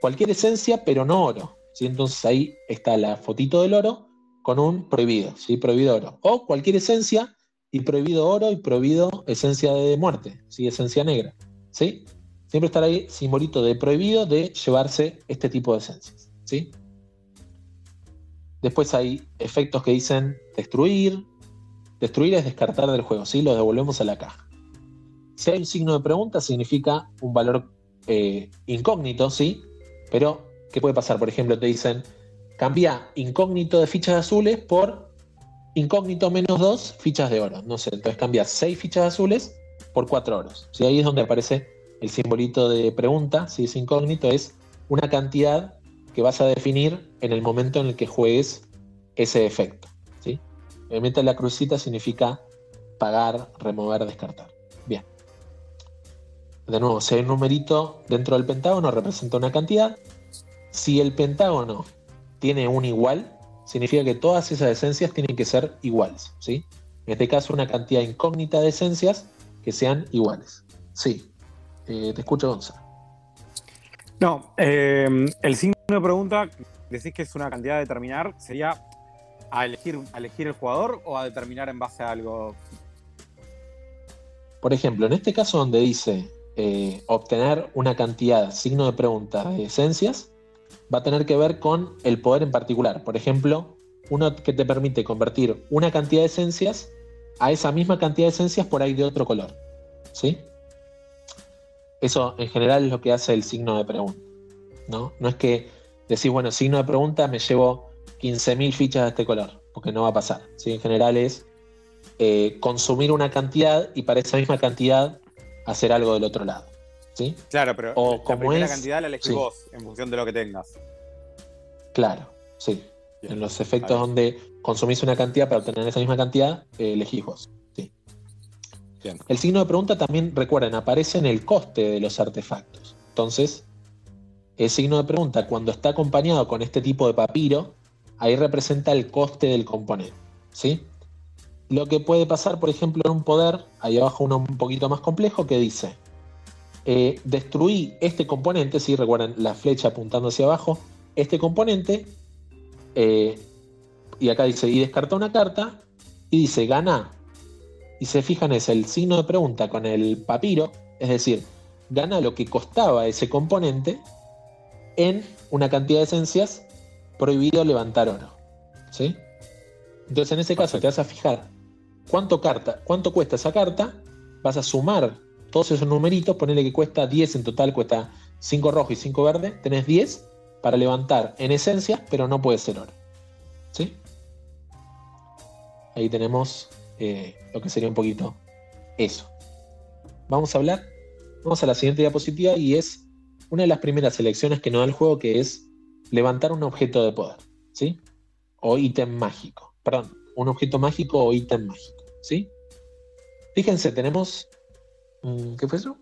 cualquier esencia, pero no oro. ¿sí? Entonces ahí está la fotito del oro con un prohibido, ¿sí? prohibido oro. O cualquier esencia y prohibido oro y prohibido esencia de muerte, ¿sí? esencia negra. ¿sí? Siempre estará ahí simbolito de prohibido de llevarse este tipo de esencias. ¿sí? Después hay efectos que dicen destruir. Destruir es descartar del juego, ¿sí? lo devolvemos a la caja. Si hay un signo de pregunta, significa un valor eh, incógnito, ¿sí? Pero, ¿qué puede pasar? Por ejemplo, te dicen, cambia incógnito de fichas azules por incógnito menos 2 fichas de oro. No sé, entonces cambias 6 fichas azules por 4 oros. ¿sí? Ahí es donde aparece el simbolito de pregunta, si es incógnito, es una cantidad que vas a definir en el momento en el que juegues ese efecto. ¿sí? Obviamente la crucita significa pagar, remover, descartar. Bien. De nuevo, si hay un numerito dentro del pentágono, representa una cantidad. Si el pentágono tiene un igual, significa que todas esas esencias tienen que ser iguales, ¿sí? En este caso, una cantidad incógnita de esencias que sean iguales. Sí, eh, te escucho, Gonzalo. No, eh, el signo de pregunta, decís que es una cantidad a determinar, sería a elegir, elegir el jugador o a determinar en base a algo. Por ejemplo, en este caso donde dice eh, obtener una cantidad, signo de pregunta de esencias, va a tener que ver con el poder en particular. Por ejemplo, uno que te permite convertir una cantidad de esencias a esa misma cantidad de esencias por ahí de otro color. ¿Sí? Eso en general es lo que hace el signo de pregunta. ¿no? no es que decís, bueno, signo de pregunta me llevo 15.000 fichas de este color, porque no va a pasar. ¿sí? En general es eh, consumir una cantidad y para esa misma cantidad hacer algo del otro lado. ¿Sí? Claro, pero O la como primera es- cantidad la elegís sí. vos en función de lo que tengas. Claro, sí. Bien. En los efectos donde consumís una cantidad para obtener esa misma cantidad, eh, elegís vos. Sí. Bien. El signo de pregunta también, recuerden, aparece en el coste de los artefactos. Entonces, el signo de pregunta, cuando está acompañado con este tipo de papiro, ahí representa el coste del componente. ¿sí? Lo que puede pasar, por ejemplo, en un poder, ahí abajo uno un poquito más complejo, que dice, eh, destruí este componente, si recuerdan la flecha apuntando hacia abajo, este componente, eh, y acá dice, y descarta una carta, y dice, gana. Y se fijan, es el signo de pregunta con el papiro, es decir, gana lo que costaba ese componente en una cantidad de esencias prohibido levantar oro. ¿Sí? Entonces en ese caso te vas a fijar cuánto, carta, cuánto cuesta esa carta, vas a sumar todos esos numeritos, ponerle que cuesta 10 en total, cuesta 5 rojo y 5 verde, tenés 10 para levantar en esencias, pero no puede ser oro. ¿Sí? Ahí tenemos eh, lo que sería un poquito eso. Vamos a hablar, vamos a la siguiente diapositiva y es una de las primeras selecciones que nos da el juego que es levantar un objeto de poder, ¿sí? O ítem mágico, perdón, un objeto mágico o ítem mágico, ¿sí? Fíjense, tenemos... mm, ¿Qué fue eso?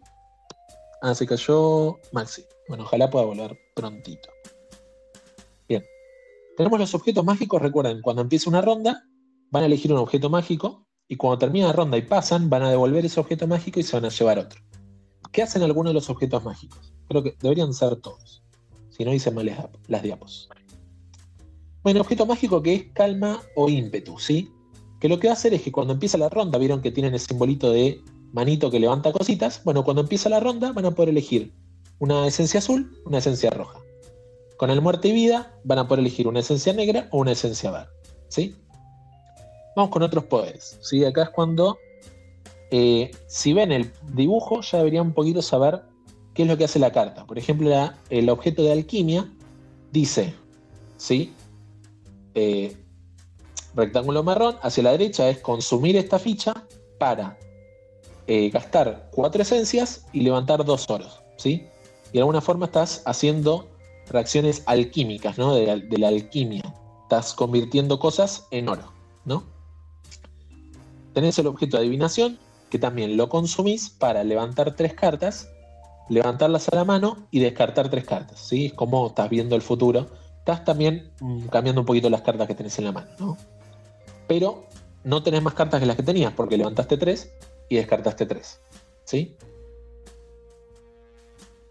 Ah, se cayó Maxi. Bueno, ojalá pueda volver prontito. Bien. Tenemos los objetos mágicos, recuerden, cuando empieza una ronda, van a elegir un objeto mágico y cuando termina la ronda y pasan, van a devolver ese objeto mágico y se van a llevar otro. ¿Qué hacen algunos de los objetos mágicos? Creo que deberían ser todos. Si no, hice mal las diapos. Bueno, objeto mágico que es calma o ímpetu, ¿sí? Que lo que va a hacer es que cuando empieza la ronda, vieron que tienen el simbolito de manito que levanta cositas. Bueno, cuando empieza la ronda, van a poder elegir una esencia azul, una esencia roja. Con el muerte y vida, van a poder elegir una esencia negra o una esencia verde, ¿sí? Vamos con otros poderes, ¿sí? Acá es cuando, eh, si ven el dibujo, ya deberían un poquito saber qué es lo que hace la carta. Por ejemplo, el objeto de alquimia dice, ¿sí? Eh, rectángulo marrón, hacia la derecha es consumir esta ficha para eh, gastar cuatro esencias y levantar dos oros, ¿sí? Y de alguna forma estás haciendo reacciones alquímicas, ¿no? De, la- alquimia. Estás convirtiendo cosas en oro, ¿no? Tenés el objeto de adivinación, que también lo consumís para levantar tres cartas, levantarlas a la mano y descartar tres cartas, ¿sí? Es como estás viendo el futuro. Estás también mm, cambiando un poquito las cartas que tenés en la mano, ¿no? Pero no tenés más cartas que las que tenías, porque levantaste tres y descartaste tres, ¿sí?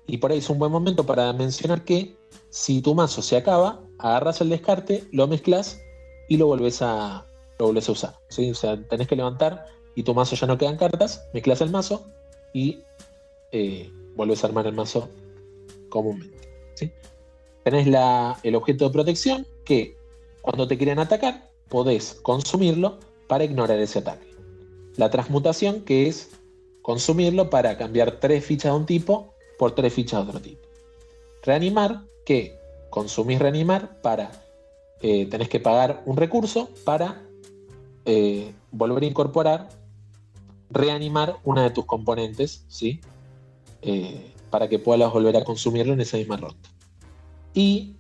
Y por ahí es un buen momento para mencionar que si tu mazo se acaba, agarras el descarte, lo mezclas y lo volvés a, lo volvés a usar. ¿sí? O sea, tenés que levantar y tu mazo ya no quedan cartas, mezclas el mazo y eh, volvés a armar el mazo comúnmente. ¿sí? Tenés la- el objeto de protección que cuando te quieren atacar, podés consumirlo para ignorar ese ataque. La transmutación que es consumirlo para cambiar tres fichas de un tipo por tres fichas de otro tipo. Reanimar, que consumís reanimar para. eh, tenés que pagar un recurso para eh, volver a incorporar, reanimar una de tus componentes, ¿sí? Eh, para que puedas volver a consumirlo en esa misma ronda. Y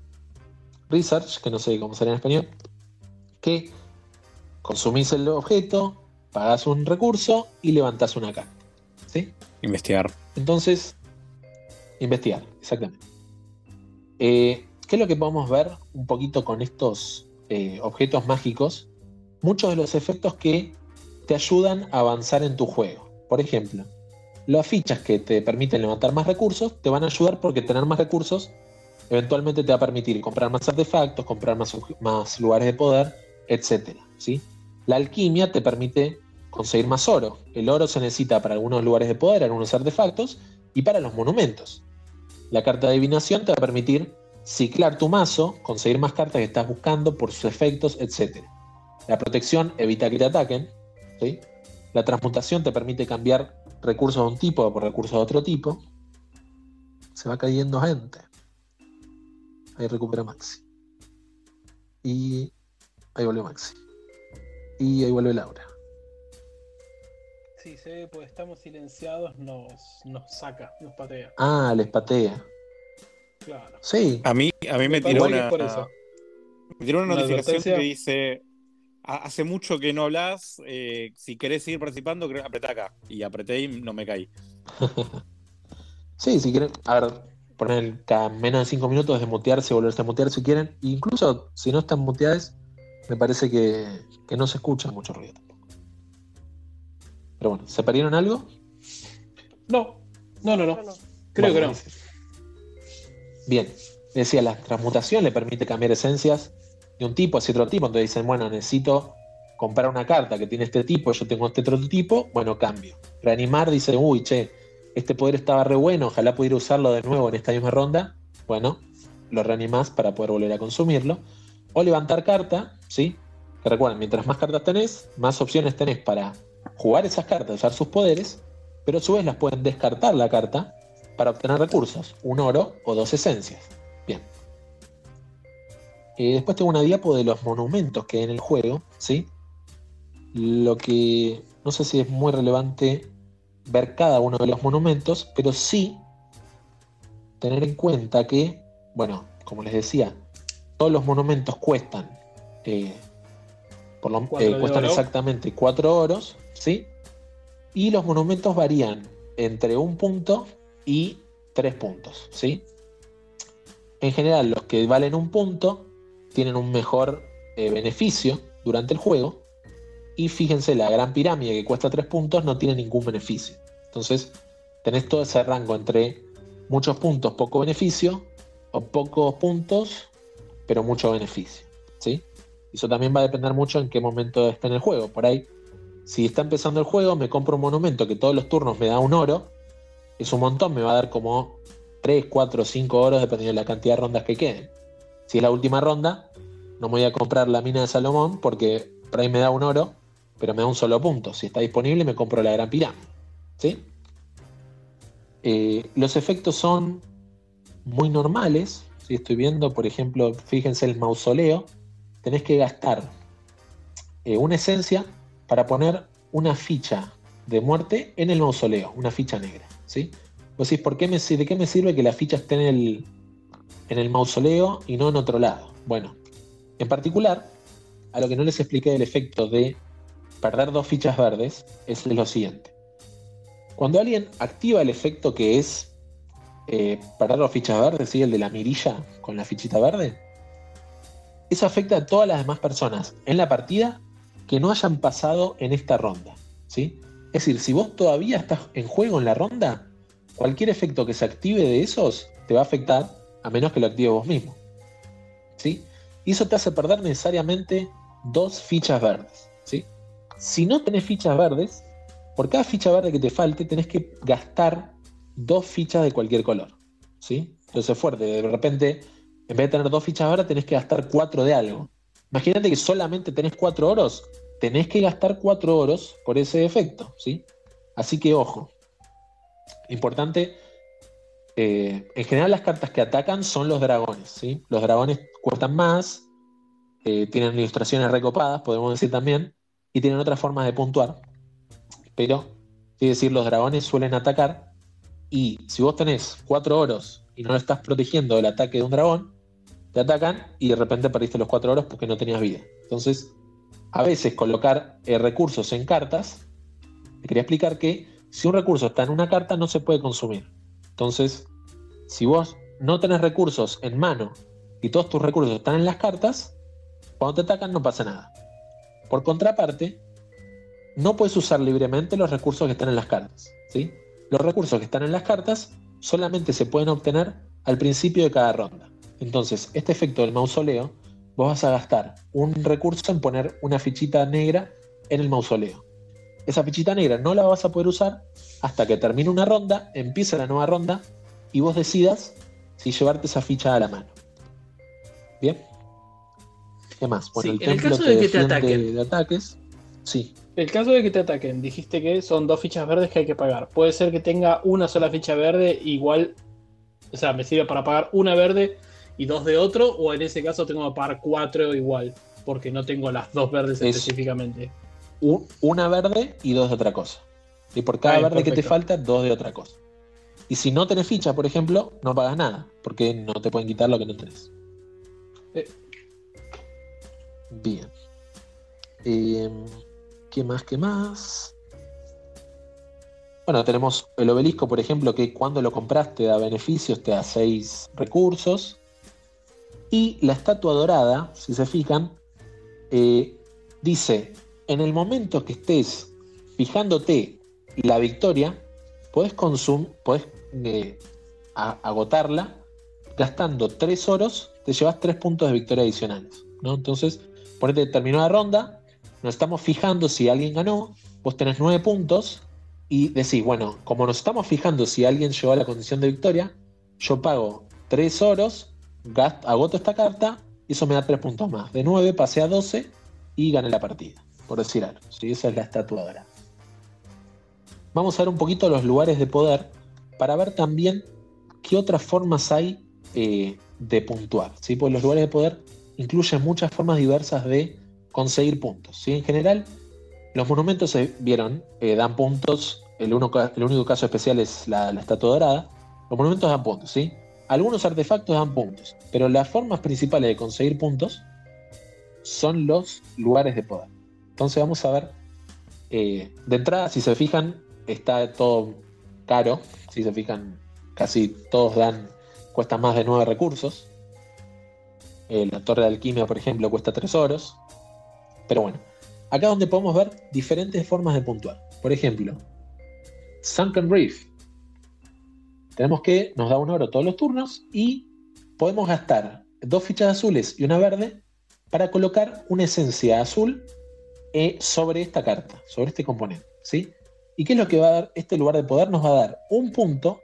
Research, que no sé cómo sería en español, que consumís el objeto, pagás un recurso y levantás una carta. ¿Sí? Investigar. Entonces, investigar, exactamente. Eh, ¿Qué es lo que podemos ver un poquito con estos eh, objetos mágicos? Muchos de los efectos que te ayudan a avanzar en tu juego. Por ejemplo, las fichas que te permiten levantar más recursos te van a ayudar porque tener más recursos eventualmente te va a permitir comprar más artefactos, comprar más, más lugares de poder, etc. ¿sí? La alquimia te permite conseguir más oro. El oro se necesita para algunos lugares de poder, algunos artefactos y para los monumentos. La carta de adivinación te va a permitir ciclar tu mazo, conseguir más cartas que estás buscando por sus efectos, etc. La protección evita que te ataquen. ¿sí? La transmutación te permite cambiar recursos de un tipo por recursos de otro tipo. Se va cayendo gente. Ahí recupera Maxi. Y ahí vuelve Maxi. Y ahí vuelve Laura. Sí, se ve, pues estamos silenciados, nos, nos saca, nos patea. Ah, les patea. Claro. Sí. A mí, a mí me, Me tiró una, es por eso. me tiró una Una notificación que dice: "Ha- Hace mucho que no hablas. eh, si querés seguir participando, apretá acá. Y apreté y no me caí. <laughs> Sí, si quieren, a ver, poner cada menos de 5 minutos desmutearse, volverse a mutear si quieren. Incluso si no están muteadas, me parece que, que no se escucha mucho ruido tampoco. Pero bueno, ¿se perdieron algo? No, no, no, no. No, no. Creo Bueno, que no. Bien, decía, la transmutación le permite cambiar esencias de un tipo hacia otro tipo. Entonces dicen, bueno, necesito comprar una carta que tiene este tipo, yo tengo este otro tipo, bueno, cambio. Reanimar dice, uy, che, este poder estaba re bueno, ojalá pudiera usarlo de nuevo en esta misma ronda. Bueno, lo reanimás para poder volver a consumirlo. O levantar carta, ¿sí? Que recuerden, mientras más cartas tenés, más opciones tenés para jugar esas cartas, usar sus poderes, pero a su vez las pueden descartar la carta para obtener recursos, un oro o dos esencias. Bien. Eh, después tengo una diapo de los monumentos que hay en el juego, ¿sí? Lo que no sé si es muy relevante ver cada uno de los monumentos, pero sí tener en cuenta que, bueno, como les decía, todos los monumentos cuestan, eh, por lo- Cuatro eh, cuestan oro. exactamente 4 oros, ¿sí? Y los monumentos varían entre un punto y tres puntos, ¿sí? En general, los que valen un punto tienen un mejor eh, beneficio durante el juego. Y fíjense, la gran pirámide que cuesta tres puntos no tiene ningún beneficio. Entonces, tenés todo ese rango entre muchos puntos, poco beneficio, o pocos puntos, pero mucho beneficio. ¿sí? Eso también va a depender mucho en qué momento esté en el juego. Por ahí, si está empezando el juego, me compro un monumento que todos los turnos me da un oro. Es un montón, me va a dar como 3, 4, 5 oros dependiendo de la cantidad de rondas que queden. Si es la última ronda, no me voy a comprar la mina de Salomón porque por ahí me da un oro, pero me da un solo punto. Si está disponible, me compro la gran pirámide. ¿sí? Eh, los efectos son muy normales. Si estoy viendo, por ejemplo, fíjense el mausoleo, tenés que gastar eh, una esencia para poner una ficha de muerte en el mausoleo, una ficha negra. ¿sí? Vos decís, ¿por qué ¿de qué me sirve que la ficha esté en el, mausoleo y no en otro lado? Bueno, en particular, a lo que no les expliqué del efecto de perder dos fichas verdes es lo siguiente. Cuando alguien activa el efecto que es eh, perder dos fichas verdes, el de la mirilla con la fichita verde, eso afecta a todas las demás personas en la partida que no hayan pasado en esta ronda. ¿sí? Es decir, si vos todavía estás en juego en la ronda, cualquier efecto que se active de esos te va a afectar a menos que lo active vos mismo. ¿sí? Y eso te hace perder necesariamente dos fichas verdes. ¿sí? Si no tenés fichas verdes, por cada ficha verde que te falte tenés que gastar dos fichas de cualquier color. ¿sí? Entonces es fuerte. De repente, en vez de tener dos fichas verdes, tenés que gastar cuatro de algo. Imagínate que solamente tenés cuatro oros, tenés que gastar cuatro oros por ese efecto. ¿sí? Así que ojo. Importante. eh, en general las cartas que atacan son los dragones. ¿sí? Los dragones cuestan más, eh, tienen ilustraciones recopadas, podemos decir también, y tienen otras formas de puntuar. Pero, es decir, los dragones suelen atacar, y si vos tenés cuatro oros y no estás protegiendo del ataque de un dragón, te atacan y de repente perdiste los cuatro oros porque no tenías vida. Entonces, a veces colocar eh, recursos en cartas, te quería explicar que si un recurso está en una carta no se puede consumir. Entonces, si vos no tenés recursos en mano y todos tus recursos están en las cartas, cuando te atacan no pasa nada. Por contraparte, no puedes usar libremente los recursos que están en las cartas. Los recursos que están en las cartas solamente se pueden obtener al principio de cada ronda. Entonces, este efecto del mausoleo, vos vas a gastar un recurso en poner una fichita negra en el mausoleo. Esa fichita negra no la vas a poder usar hasta que termine una ronda, empiece la nueva ronda y vos decidas si llevarte esa ficha a la mano. ¿Bien? ¿Qué más? Bueno, Sí, el en el caso de que te ataquen. de ataques. Sí, El caso de que te ataquen, dijiste que son dos fichas verdes que hay que pagar. Puede ser que tenga una sola ficha verde, igual, o sea, me sirve para pagar una verde y dos de otro, o en ese caso tengo que pagar cuatro igual, porque no tengo las dos verdes Es- específicamente. Un- una verde y dos de otra cosa. Y por cada verde que te falta, dos de otra cosa. Y si no tenés ficha, por ejemplo, no pagas nada, porque no te pueden quitar lo que no tenés. Eh. Bien. Em, ¿Qué más? ¿Qué más? Bueno, tenemos el obelisco, por ejemplo, que cuando lo compras te da beneficios, te da seis recursos. Y la estatua dorada, si se fijan, eh, dice, en el momento que estés fijándote la victoria, puedes, consum puedes eh, agotarla gastando tres oros, te llevas tres puntos de victoria adicionales. ¿no? Entonces, ponete, terminó la ronda, nos estamos fijando si alguien ganó, vos tenés nueve puntos y decís, bueno, como nos estamos fijando si alguien llegó a la condición de victoria, yo pago tres oros, agoto esta carta y eso me da tres puntos más. De nueve pasé a 12 y gané la partida, por decir algo. ¿sí? Esa es la estatua Vamos a ver un poquito los lugares de poder para ver también qué otras formas hay eh, de puntuar. ¿sí? Porque los lugares de poder incluyen muchas formas diversas de conseguir puntos. ¿sí? En general, los monumentos se vieron, eh, dan puntos. El, único caso especial es la, estatua dorada. Los monumentos dan puntos, ¿sí? Algunos artefactos dan puntos, pero las formas principales de conseguir puntos son los lugares de poder. Entonces vamos a ver, eh, de entrada, si se fijan, está todo caro. Si se fijan, casi todos dan, cuesta más de 9 recursos. Eh, la torre de alquimia, por ejemplo, cuesta 3 oros. Pero bueno, acá donde podemos ver diferentes formas de puntuar. Por ejemplo, Sunken Reef. Tenemos que nos da un oro todos los turnos y podemos gastar dos fichas azules y una verde para colocar una esencia azul eh, sobre esta carta, sobre este componente. ¿sí? ¿Y qué es lo que va a dar este lugar de poder? Nos va a dar un punto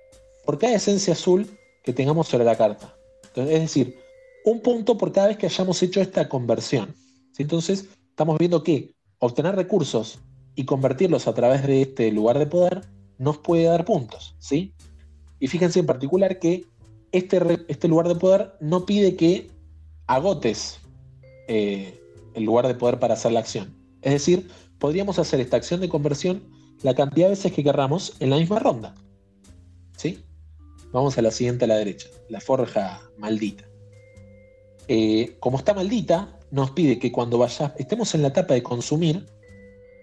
por cada esencia azul que tengamos sobre la carta. Es decir, un punto por cada vez que hayamos hecho esta conversión. Entonces, estamos viendo que obtener recursos y convertirlos a través de este lugar de poder nos puede dar puntos, ¿sí? Y fíjense en particular que este, este lugar de poder no pide que agotes eh, el lugar de poder para hacer la acción. Es decir, podríamos hacer esta acción de conversión la cantidad de veces que querramos en la misma ronda. ¿Sí? Vamos a la siguiente a la derecha, la forja maldita. Eh, como está maldita, nos pide que cuando vaya, estemos en la etapa de consumir,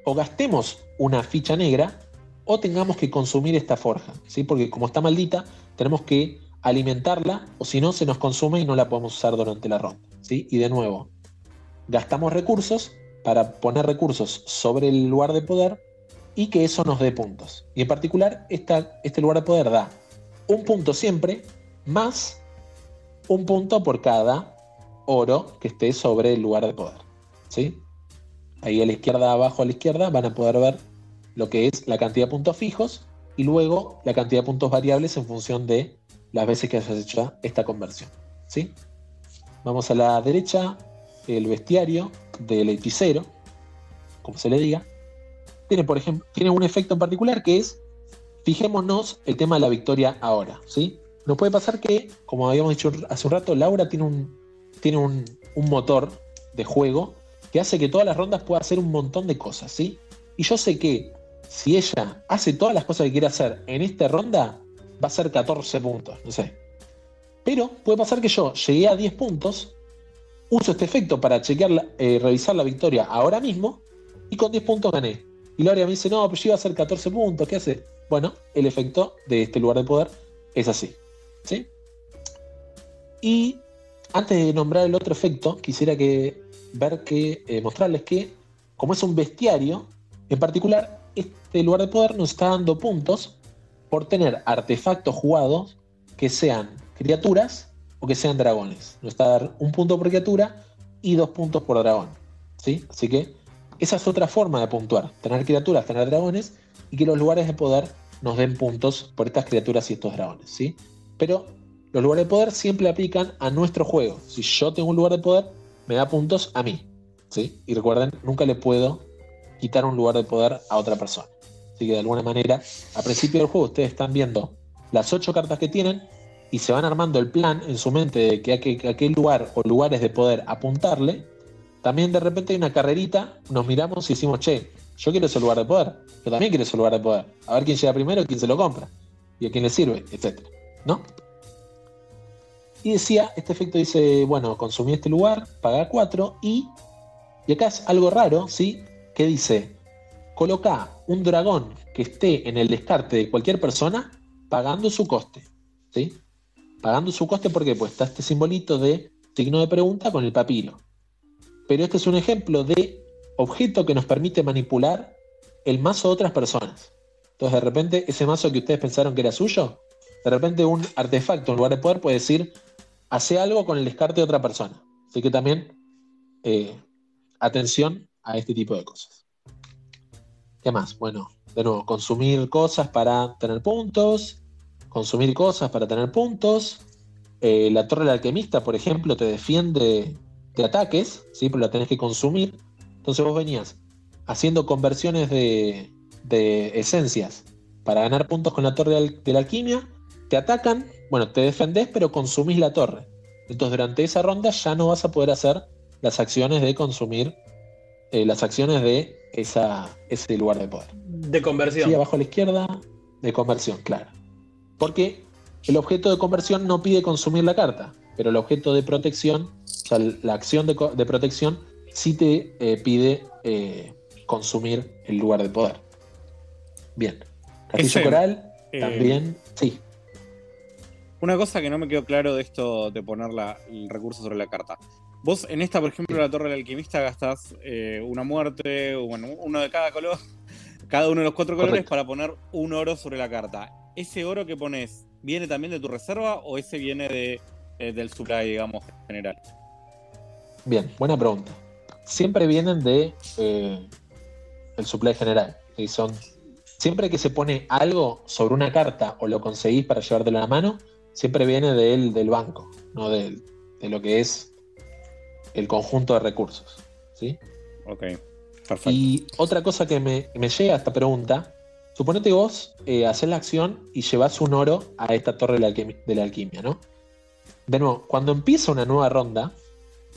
o gastemos una ficha negra, o tengamos que consumir esta forja, ¿sí? Porque como está maldita, tenemos que alimentarla, o si no, se nos consume y no la podemos usar durante la ronda, ¿sí? Y de nuevo, gastamos recursos para poner recursos sobre el lugar de poder y que eso nos dé puntos. Y en particular, este lugar de poder da un punto siempre, más un punto por cada oro que esté sobre el lugar de poder. ¿sí? Ahí a la izquierda, abajo a la izquierda, van a poder ver lo que es la cantidad de puntos fijos y luego la cantidad de puntos variables en función de las veces que hayas hecho esta conversión. ¿sí? Vamos a la derecha, el bestiario del hechicero, como se le diga. Tiene, por ejemplo, tiene un efecto en particular que es, fijémonos el tema de la victoria ahora. ¿sí? Nos puede pasar que, como habíamos dicho hace un rato, Laura tiene un, tiene un, motor de juego que hace que todas las rondas pueda hacer un montón de cosas, ¿sí? Y yo sé que si ella hace todas las cosas que quiere hacer en esta ronda, va a ser 14 puntos, no sé. Pero puede pasar que yo llegué a 10 puntos, uso este efecto para chequear, eh, revisar la victoria ahora mismo, y con 10 puntos gané. Y Laura me dice, no, pero yo iba a hacer 14 puntos, ¿qué hace? Bueno, el efecto de este lugar de poder es así. ¿Sí? Y antes de nombrar el otro efecto, quisiera que, ver que, eh, mostrarles que, como es un bestiario, en particular, este lugar de poder nos está dando puntos por tener artefactos jugados que sean criaturas o que sean dragones. Nos está dar un punto por criatura y dos puntos por dragón. ¿sí? Así que esa es otra forma de puntuar. Tener criaturas, tener dragones y que los lugares de poder nos den puntos por estas criaturas y estos dragones. ¿sí? Pero los lugares de poder siempre aplican a nuestro juego. Si yo tengo un lugar de poder, me da puntos a mí. ¿sí? Y recuerden, nunca le puedo quitar un lugar de poder a otra persona. Así que de alguna manera, a principio del juego ustedes están viendo las ocho cartas que tienen y se van armando el plan en su mente de que a, qué lugar o lugares de poder apuntarle. También de repente hay una carrerita, nos miramos y decimos, che, Yo quiero ese lugar de poder. Yo también quiero ese lugar de poder. A ver quién llega primero, quién se lo compra. Y a quién le sirve, etc. ¿No? Y decía, este efecto dice, bueno, consumí este lugar, paga 4 y... Y acá es algo raro, ¿sí? Que dice, coloca un dragón que esté en el descarte de cualquier persona pagando su coste. ¿Sí? Pagando su coste porque pues está este simbolito de signo de pregunta con el papiro. Pero este es un ejemplo de objeto que nos permite manipular el mazo de otras personas. Entonces de repente ese mazo que ustedes pensaron que era suyo, de repente un artefacto en lugar de poder puede decir, hace algo con el descarte de otra persona. Así que también eh, atención a este tipo de cosas. ¿Qué más? Bueno, de nuevo, consumir cosas para tener puntos, consumir cosas para tener puntos. Eh, la torre del alquimista, por ejemplo, te defiende de ataques, ¿sí? pero la tenés que consumir. Entonces vos venías haciendo conversiones de, esencias para ganar puntos con la torre de la alquimia, te atacan, bueno, te defendés, pero consumís la torre. Entonces durante esa ronda ya no vas a poder hacer las acciones de consumir, eh, las acciones de esa, ese lugar de poder. De conversión. Sí, abajo a la izquierda, de conversión, claro. Porque el objeto de conversión no pide consumir la carta, pero el objeto de protección, o sea, la acción de, protección, sí te eh, pide eh, consumir el lugar de poder. Bien. Castillo Coral, también, sí. Una cosa que no me quedó claro de esto de poner el recurso sobre la carta. Vos en esta, por ejemplo, la Torre del Alquimista gastás eh, una muerte, bueno, uno de cada color, <laughs> cada uno de los cuatro colores para poner un oro sobre la carta. ¿Ese oro que pones viene también de tu reserva o ese viene de, eh, del supply, digamos, general? Bien, buena pregunta. Siempre vienen de eh, el supply general. Y son siempre que se pone algo sobre una carta o lo conseguís para llevártelo a la mano, siempre viene del, del banco, no de, lo que es el conjunto de recursos. ¿sí? Ok, perfecto. Y otra cosa que me, llega a esta pregunta, suponete vos eh, haces la acción y llevas un oro a esta torre de la, alquimia, de la alquimia, ¿no? De nuevo, cuando empieza una nueva ronda,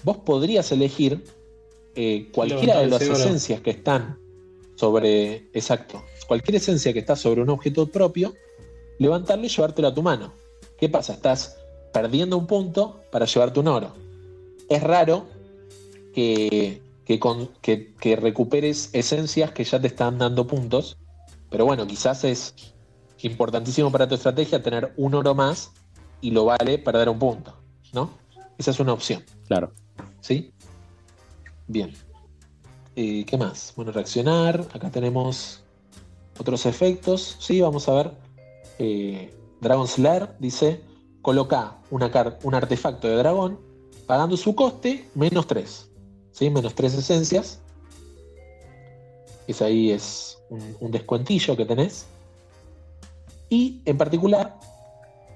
vos podrías elegir eh, cualquiera de las esencias que están sobre, exacto, cualquier esencia que está sobre un objeto propio, levantarlo y llevártelo a tu mano. ¿Qué pasa? Estás perdiendo un punto para llevarte un oro. Es raro que, que, recuperes esencias que ya te están dando puntos, pero bueno, quizás es importantísimo para tu estrategia tener un oro más y lo vale perder un punto, ¿no? Esa es una opción. Claro. ¿Sí? Bien. Eh, ¿Qué más? Bueno, reaccionar. Acá tenemos otros efectos. Sí, vamos a ver. Eh, Dragon Slayer dice, coloca una un artefacto de dragón pagando su coste menos 3. ¿sí? Menos 3 esencias. Ese ahí es un, descuentillo que tenés. Y en particular,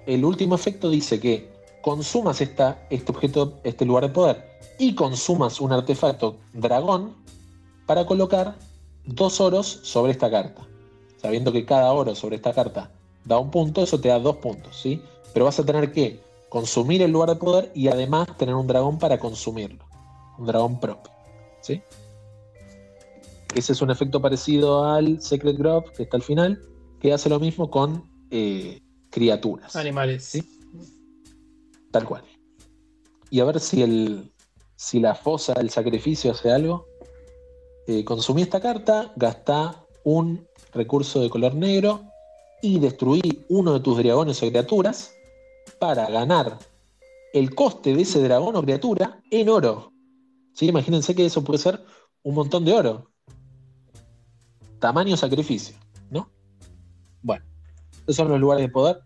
el último efecto dice que consumas esta, este objeto, este lugar de poder, y consumas un artefacto dragón para colocar dos oros sobre esta carta. Sabiendo que cada oro sobre esta carta da un punto, eso te da dos puntos, ¿sí? Pero vas a tener que consumir el lugar de poder y además tener un dragón para consumirlo. Un dragón propio, ¿sí? Ese es un efecto parecido al Secret Grove, que está al final, que hace lo mismo con eh, criaturas. Animales. ¿sí? Tal cual. Y a ver si, el, si la fosa del sacrificio hace algo. Eh, consumí esta carta, gasta un recurso de color negro y destruí uno de tus dragones o criaturas para ganar el coste de ese dragón o criatura en oro. ¿Sí? Imagínense que eso puede ser un montón de oro. Tamaño sacrificio, ¿no? Bueno, esos son los lugares de poder.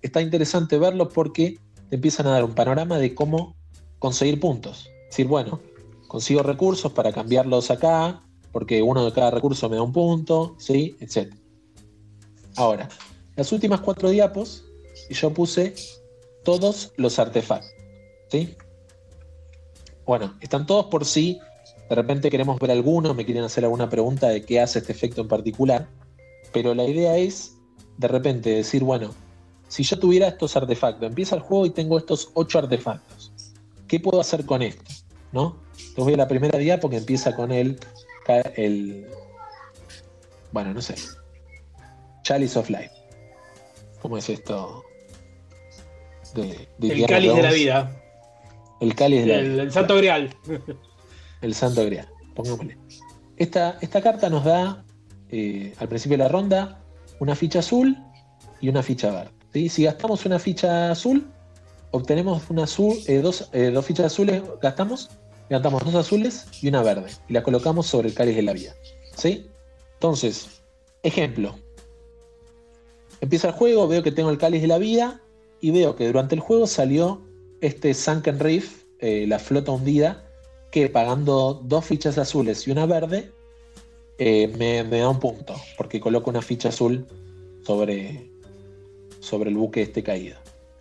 Está interesante verlo porque te empiezan a dar un panorama de cómo conseguir puntos. Es decir, bueno, consigo recursos para cambiarlos acá, porque uno de cada recurso me da un punto, ¿sí? Etc. Ahora, las últimas cuatro diapos, yo puse todos los artefactos. ¿Sí? Bueno, están todos por sí. De repente queremos ver alguno, me quieren hacer alguna pregunta de qué hace este efecto en particular. Pero la idea es, de repente, decir, bueno, si yo tuviera estos artefactos, empieza el juego y tengo estos ocho artefactos. ¿Qué puedo hacer con esto? ¿No? Entonces voy a la primera diapo que empieza con el, el bueno, no sé. Chalice of Life. ¿Cómo es esto? El cáliz de la vida. El cáliz de la vida. El Santo Grial. <laughs> El Santo Grial, pongámosle. Esta, esta carta nos da, eh, al principio de la ronda, una ficha azul y una ficha verde. Si gastamos una ficha azul, obtenemos una azul, eh, dos, eh, dos, fichas azules, gastamos, gastamos dos azules y una verde. Y la colocamos sobre el cáliz de la vida. ¿sí? Entonces, ejemplo. Empieza el juego, veo que tengo el cáliz de la vida y veo que durante el juego salió este Sunken Reef, eh, la flota hundida, que pagando dos fichas azules y una verde, eh, me, da un punto, porque coloco una ficha azul sobre, sobre el buque este caído,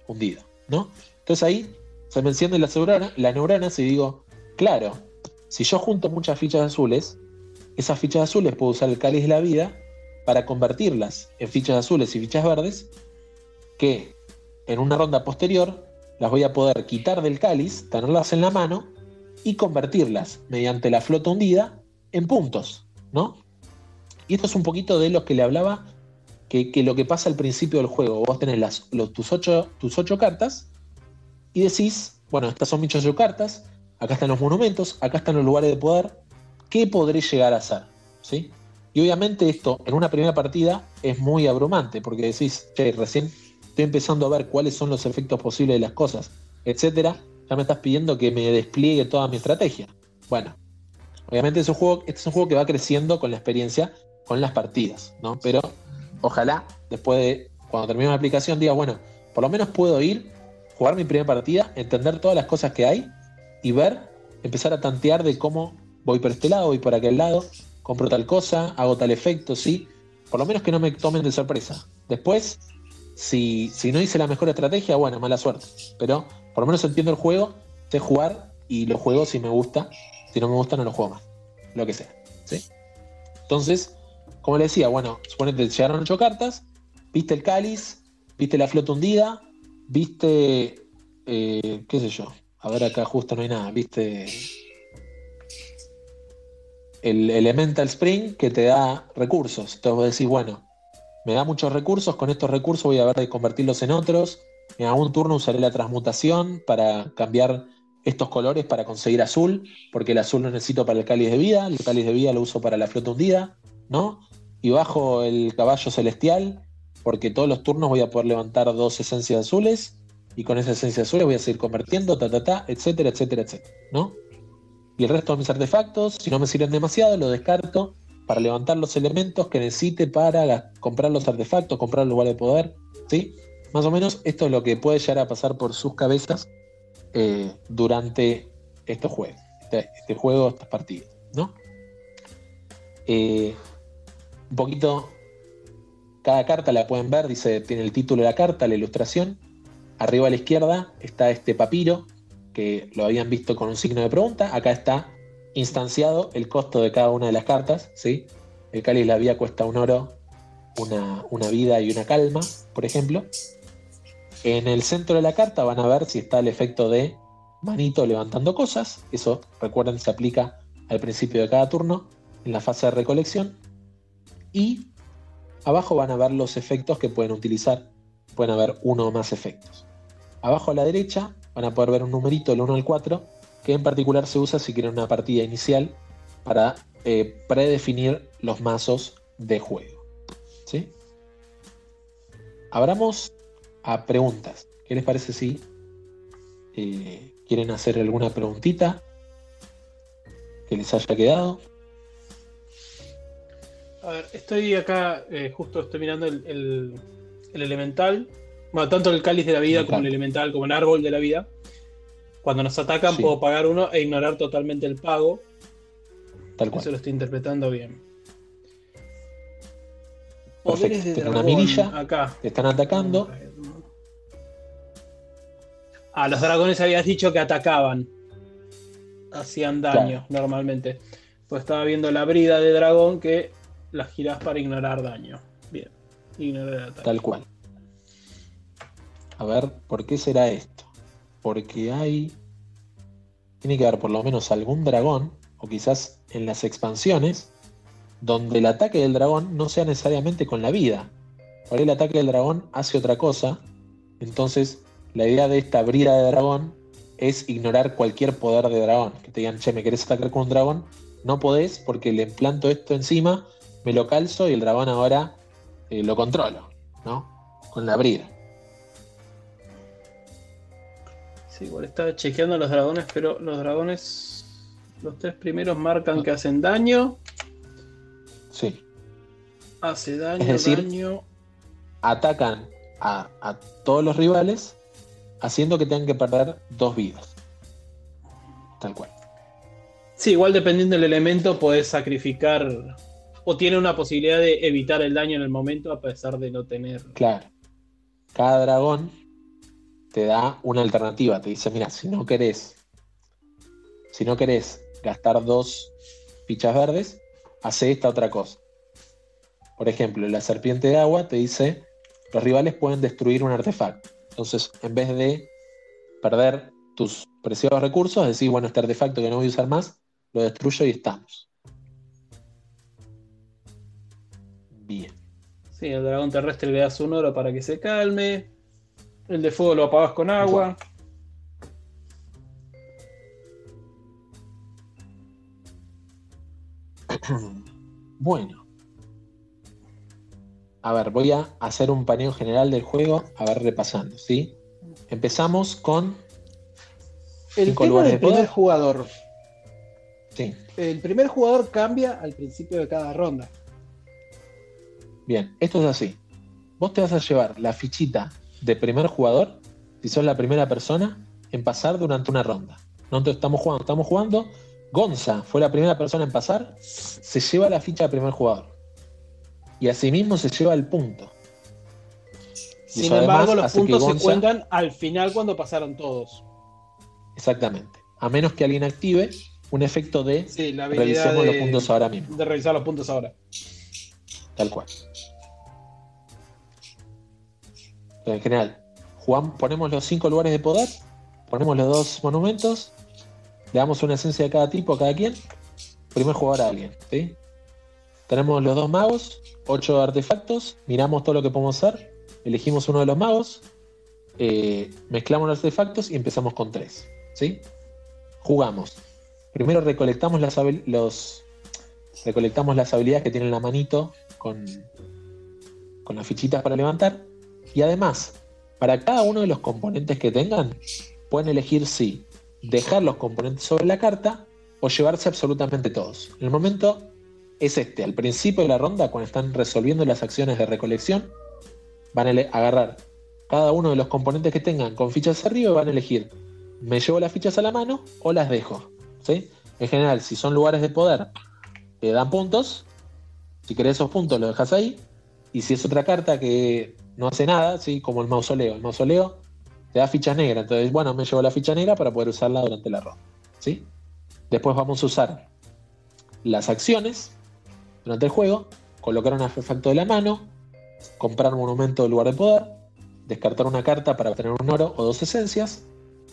hundido, ¿no? Entonces ahí se me enciende la neurona, la neurona y digo, claro, si yo junto muchas fichas azules, esas fichas azules puedo usar el cáliz de la vida para convertirlas en fichas azules y fichas verdes, que en una ronda posterior las voy a poder quitar del cáliz, tenerlas en la mano y convertirlas mediante la flota hundida en puntos, ¿no? Y esto es un poquito de lo que le hablaba, que, lo que pasa al principio del juego. Vos tenés las, tus, ocho, tus ocho cartas y decís, bueno, estas son mis ocho cartas, acá están los monumentos, acá están los lugares de poder, ¿qué podré llegar a hacer? ¿Sí? Y obviamente esto en una primera partida es muy abrumante, porque decís, che, recién empezando a ver cuáles son los efectos posibles de las cosas, etcétera, ya me estás pidiendo que me despliegue toda mi estrategia. Bueno, obviamente es un juego, este es un juego que va creciendo con la experiencia, con las partidas, ¿no? Pero ojalá después de, cuando termine la aplicación, diga, bueno, por lo menos puedo ir, jugar mi primera partida, entender todas las cosas que hay y ver, empezar a tantear de cómo voy por este lado, voy por aquel lado, compro tal cosa, hago tal efecto, sí. Por lo menos que no me tomen de sorpresa. Después, si, si no hice la mejor estrategia, bueno, mala suerte. Pero por lo menos entiendo el juego, sé jugar y lo juego si me gusta. Si no me gusta, no lo juego más. Lo que sea. ¿sí? Entonces, como le decía, bueno, suponete llegaron ocho cartas, viste el cáliz, viste la flota hundida, viste, eh, qué sé yo, a ver acá justo no hay nada, viste el Elemental Spring que te da recursos. Entonces vos decís, bueno, me da muchos recursos, con estos recursos voy a ver de convertirlos en otros. En algún turno usaré la transmutación para cambiar estos colores para conseguir azul, porque el azul lo necesito para el cáliz de vida, el cáliz de vida lo uso para la flota hundida, ¿no? Y bajo el caballo celestial, porque todos los turnos voy a poder levantar dos esencias azules, y con esa esencia azul voy a seguir convirtiendo, ta, etcétera, etcétera, etcétera, ¿no? Y el resto de mis artefactos, si no me sirven demasiado, lo descarto para levantar los elementos que necesite para comprar los artefactos, comprar el lugar de poder. ¿sí? Más o menos esto es lo que puede llegar a pasar por sus cabezas eh, durante estos juegos, este, este, juego, estas partidas. ¿no? Eh, un poquito, cada carta la pueden ver, dice, tiene el título de la carta, la ilustración. Arriba a la izquierda está este papiro, que lo habían visto con un signo de pregunta. Acá está instanciado el costo de cada una de las cartas. ¿sí? El cáliz la vía cuesta un oro, una, una, vida y una calma, por ejemplo. En el centro de la carta van a ver si está el efecto de manito levantando cosas. Eso, recuerden, se aplica al principio de cada turno, en la fase de recolección. Y abajo van a ver los efectos que pueden utilizar. Pueden haber uno o más efectos. Abajo a la derecha van a poder ver un numerito del 1 al 4, que en particular se usa si quieren una partida inicial para eh, predefinir los mazos de juego. ¿sí? Abramos a preguntas. ¿Qué les parece si eh, quieren hacer alguna preguntita que les haya quedado? A ver, estoy acá, eh, justo estoy mirando el, elemental. Bueno, tanto el cáliz de la vida como el elemental, como el árbol de la vida. Cuando nos atacan puedo pagar uno e ignorar totalmente el pago. Tal cual. Eso lo estoy interpretando bien. Perfecto. una mirilla. Acá. Te están atacando. Ah, los dragones habías dicho que atacaban. Hacían daño normalmente. Pues estaba viendo la brida de dragón que la girás para ignorar daño. Bien. Ignorar el ataque. Tal cual. A ver, ¿por qué será esto? Porque hay. Tiene que haber por lo menos algún dragón, o quizás en las expansiones, donde el ataque del dragón no sea necesariamente con la vida. Por ahí el ataque del dragón hace otra cosa. Entonces, la idea de esta brida de dragón es ignorar cualquier poder de dragón. Que te digan, che, ¿me querés atacar con un dragón? No podés porque le implanto esto encima, me lo calzo y el dragón ahora eh, lo controlo, ¿no? Con la brida. Sí, igual estaba chequeando los dragones, pero los dragones, los tres primeros marcan que hacen daño. Sí. Hace daño, Es decir, daño. Atacan a, a todos los rivales, haciendo que tengan que perder dos vidas. Tal cual. Sí, igual dependiendo del elemento, podés sacrificar. O tiene una posibilidad de evitar el daño en el momento, a pesar de no tener. Claro. Cada dragón te da una alternativa. Te dice, mira, si no querés. Si no querés gastar dos fichas verdes, hace esta otra cosa. Por ejemplo, la serpiente de agua te dice, los rivales pueden destruir un artefacto. Entonces, en vez de perder tus preciados recursos, decís, bueno, este artefacto que no voy a usar más, lo destruyo y estamos. Bien. Sí, el dragón terrestre le das un oro para que se calme. El de fuego lo apagas con agua. <clears throat> Bueno. A ver, voy a hacer un paneo general del juego, a ver, repasando, ¿sí? Empezamos con El Cinco tema del de primer poder. jugador. Sí, El primer jugador cambia al principio de cada ronda. bien, esto es así. Vos te vas a llevar la fichita de primer jugador, si sos la primera persona, en pasar durante una ronda. Nosotros estamos jugando, estamos jugando. Gonza fue la primera persona en pasar, se lleva la ficha de primer jugador. Y asimismo se lleva el punto. Sin eso embargo, además los puntos se cuentan al final cuando pasaron todos. Exactamente. A menos que alguien active un efecto de Sí, la habilidad revisemos de, los puntos ahora mismo. de revisar los puntos ahora. Tal cual. En general, ponemos los cinco lugares de poder, ponemos los dos monumentos, le damos una esencia de cada tipo a cada quien, primer jugador a alguien. ¿sí? Tenemos los dos magos, ocho artefactos, miramos todo lo que podemos hacer, elegimos uno de los magos, eh, mezclamos los artefactos y empezamos con tres. ¿sí? Jugamos. Primero recolectamos las, los, recolectamos las habilidades que tiene en la manito con, con las fichitas para levantar. Y además, para cada uno de los componentes que tengan, pueden elegir si dejar los componentes sobre la carta o llevarse absolutamente todos. El momento es este, al principio de la ronda, cuando están resolviendo las acciones de recolección, van a agarrar cada uno de los componentes que tengan con fichas arriba y van a elegir, me llevo las fichas a la mano o las dejo. ¿sí? En general, si son lugares de poder, te dan puntos. Si querés esos puntos, lo dejas ahí. Y si es otra carta que no hace nada, ¿sí? como el mausoleo. El mausoleo te da fichas negras. Entonces, bueno, me llevo la ficha negra para poder usarla durante la ronda. ¿sí? Después vamos a usar las acciones durante el juego. Colocar un artefacto de la mano. Comprar monumento del lugar de poder. Descartar una carta para obtener un oro o dos esencias.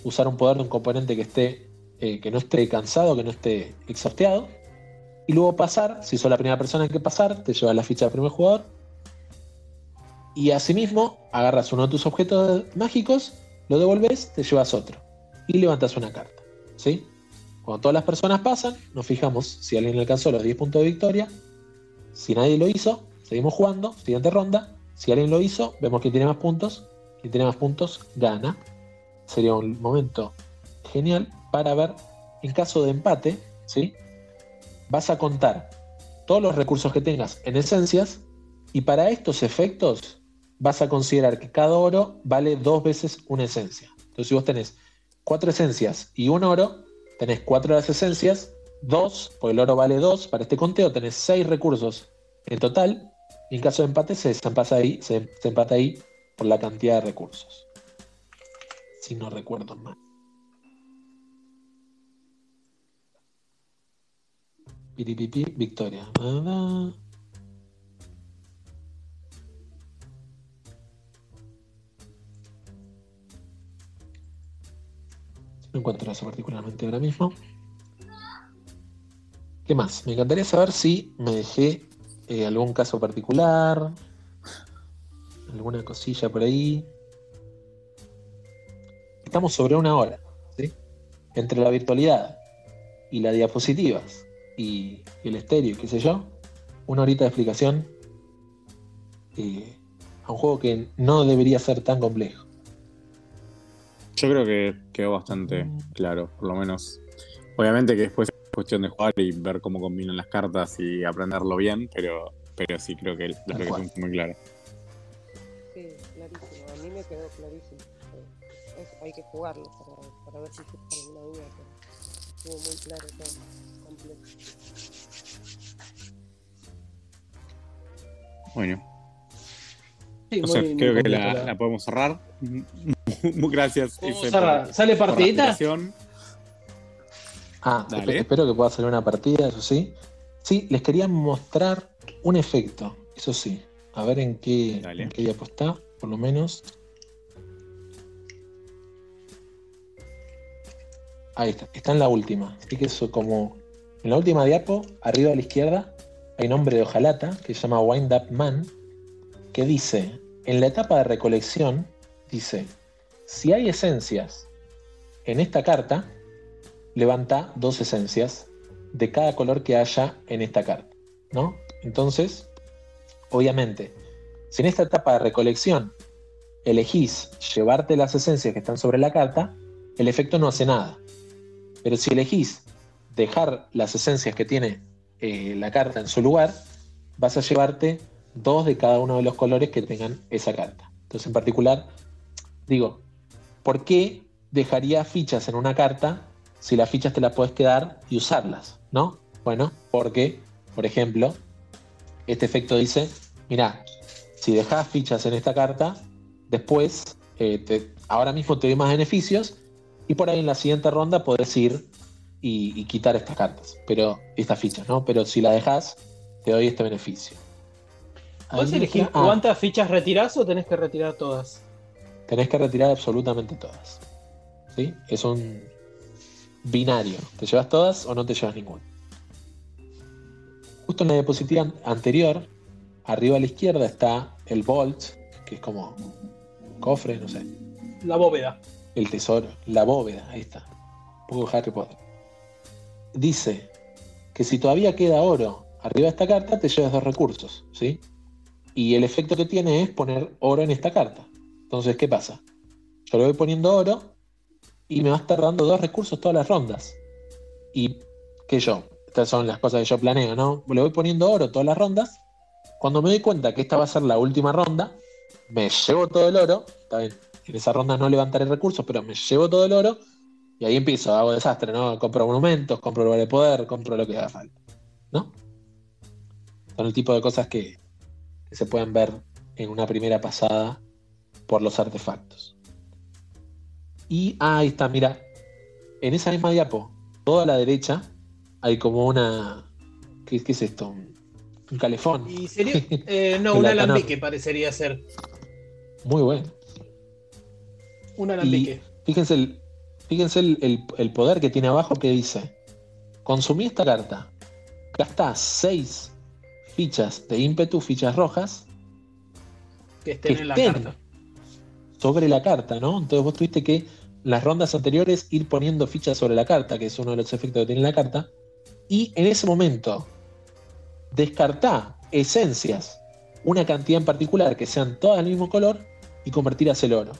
Usar un poder de un componente que esté eh, que no esté cansado, que no esté exhausteado. Y luego pasar, si sos la primera persona en que pasar, te llevas la ficha del primer jugador. Y asimismo, agarras uno de tus objetos mágicos, lo devolves, te llevas otro. Y levantas una carta. ¿sí? Cuando todas las personas pasan, nos fijamos si alguien alcanzó los 10 puntos de victoria. Si nadie lo hizo, seguimos jugando. Siguiente ronda. Si alguien lo hizo, vemos quién tiene más puntos. Quien tiene más puntos, gana. Sería un momento genial para ver, en caso de empate, ¿sí? vas a contar todos los recursos que tengas en esencias y para estos efectos vas a considerar que cada oro vale dos veces una esencia. Entonces si vos tenés cuatro esencias y un oro, tenés cuatro de las esencias, dos, porque el oro vale dos, para este conteo tenés seis recursos en total, y en caso de empate se ahí, se, empata ahí por la cantidad de recursos. Si no recuerdo mal. Piripipi, victoria. No encuentro eso particularmente ahora mismo. ¿Qué más? Me encantaría saber si me dejé eh, algún caso particular, alguna cosilla por ahí. Estamos sobre una hora, ¿sí? Entre la virtualidad y las diapositivas y el estéreo, qué sé yo, una horita de explicación eh, a un juego que no debería ser tan complejo. Yo creo que quedó bastante claro, por lo menos. Obviamente que después es cuestión de jugar y ver cómo combinan las cartas y aprenderlo bien, pero, pero sí creo que la fue muy clara. Sí, clarísimo. A mí me quedó clarísimo. Eh, es- hay que jugarlo para, para ver si surge alguna duda. Pero estuvo muy claro todo. Completo. Bueno, Sí, o sea, muy- muy creo que la, podemos cerrar. <laughs> Gracias. ¿Sale partidita? Ah, Dale. espero que pueda salir una partida, eso sí. Sí, les quería mostrar un efecto, eso sí. A ver en qué, Dale. en qué diapo está, por lo menos. Ahí está, está en la última. Así que eso como. En la última diapo, arriba a la izquierda, hay un hombre de hojalata que se llama Wind Up Man, que dice, en la etapa de recolección, dice, si hay esencias en esta carta, levanta dos esencias de cada color que haya en esta carta, ¿no? Entonces, obviamente, si en esta etapa de recolección elegís llevarte las esencias que están sobre la carta, el efecto no hace nada. Pero si elegís dejar las esencias que tiene eh, la carta en su lugar, vas a llevarte dos de cada uno de los colores que tengan esa carta. Entonces, en particular, digo, ¿por qué dejaría fichas en una carta si las fichas te las puedes quedar y usarlas? ¿No? Bueno, porque, por ejemplo, este efecto dice, mira, si dejas fichas en esta carta, después, eh, ahora mismo te doy más beneficios y por ahí en la siguiente ronda podés ir y, y quitar estas cartas, pero estas fichas, ¿no? Pero si la dejas, te doy este beneficio. ¿Podés Ahí elegir. Ah, cuántas fichas retirás o tenés que retirar todas? tenés que retirar absolutamente todas. ¿Sí? Es un binario. ¿Te llevas todas o no te llevas ninguna? Justo en la diapositiva an- anterior, arriba a la izquierda está el Vault, que es como cofre, no sé, La bóveda. el tesoro, la bóveda, ahí está. Un poco Harry Potter. Dice que si todavía queda oro arriba de esta carta, te llevas dos recursos, ¿sí? Y el efecto que tiene es poner oro en esta carta. Entonces, ¿qué pasa? Yo le voy poniendo oro y me va a estar dando dos recursos todas las rondas. Y que yo, estas son las cosas que yo planeo, ¿no? Le voy poniendo oro todas las rondas. Cuando me doy cuenta que esta va a ser la última ronda, me llevo todo el oro. Está bien, en esa ronda no levantaré recursos, pero me llevo todo el oro. Y ahí empiezo, hago desastre, ¿no? Compro monumentos, compro lugar de poder, compro lo que haga falta. ¿No? Son el tipo de cosas que, que se pueden ver en una primera pasada por los artefactos. Y ah, ahí está, mira. En esa misma diapo, toda a la derecha, hay como una. ¿Qué, qué es esto? Un, calefón. ¿Y sería? <laughs> Eh, no, un alambique parecería ser. Muy bueno. Un Y alambique. fíjense, el, fíjense el, el- el poder que tiene abajo que dice: Consumí esta carta, gasta 6 fichas de ímpetu, fichas rojas, Que estén que en la estén carta. sobre la carta, ¿no? Entonces vos tuviste que las rondas anteriores ir poniendo fichas sobre la carta, que es uno de los efectos que tiene la carta, y en ese momento descartá esencias, una cantidad en particular que sean todas del mismo color y convertirlas el oro,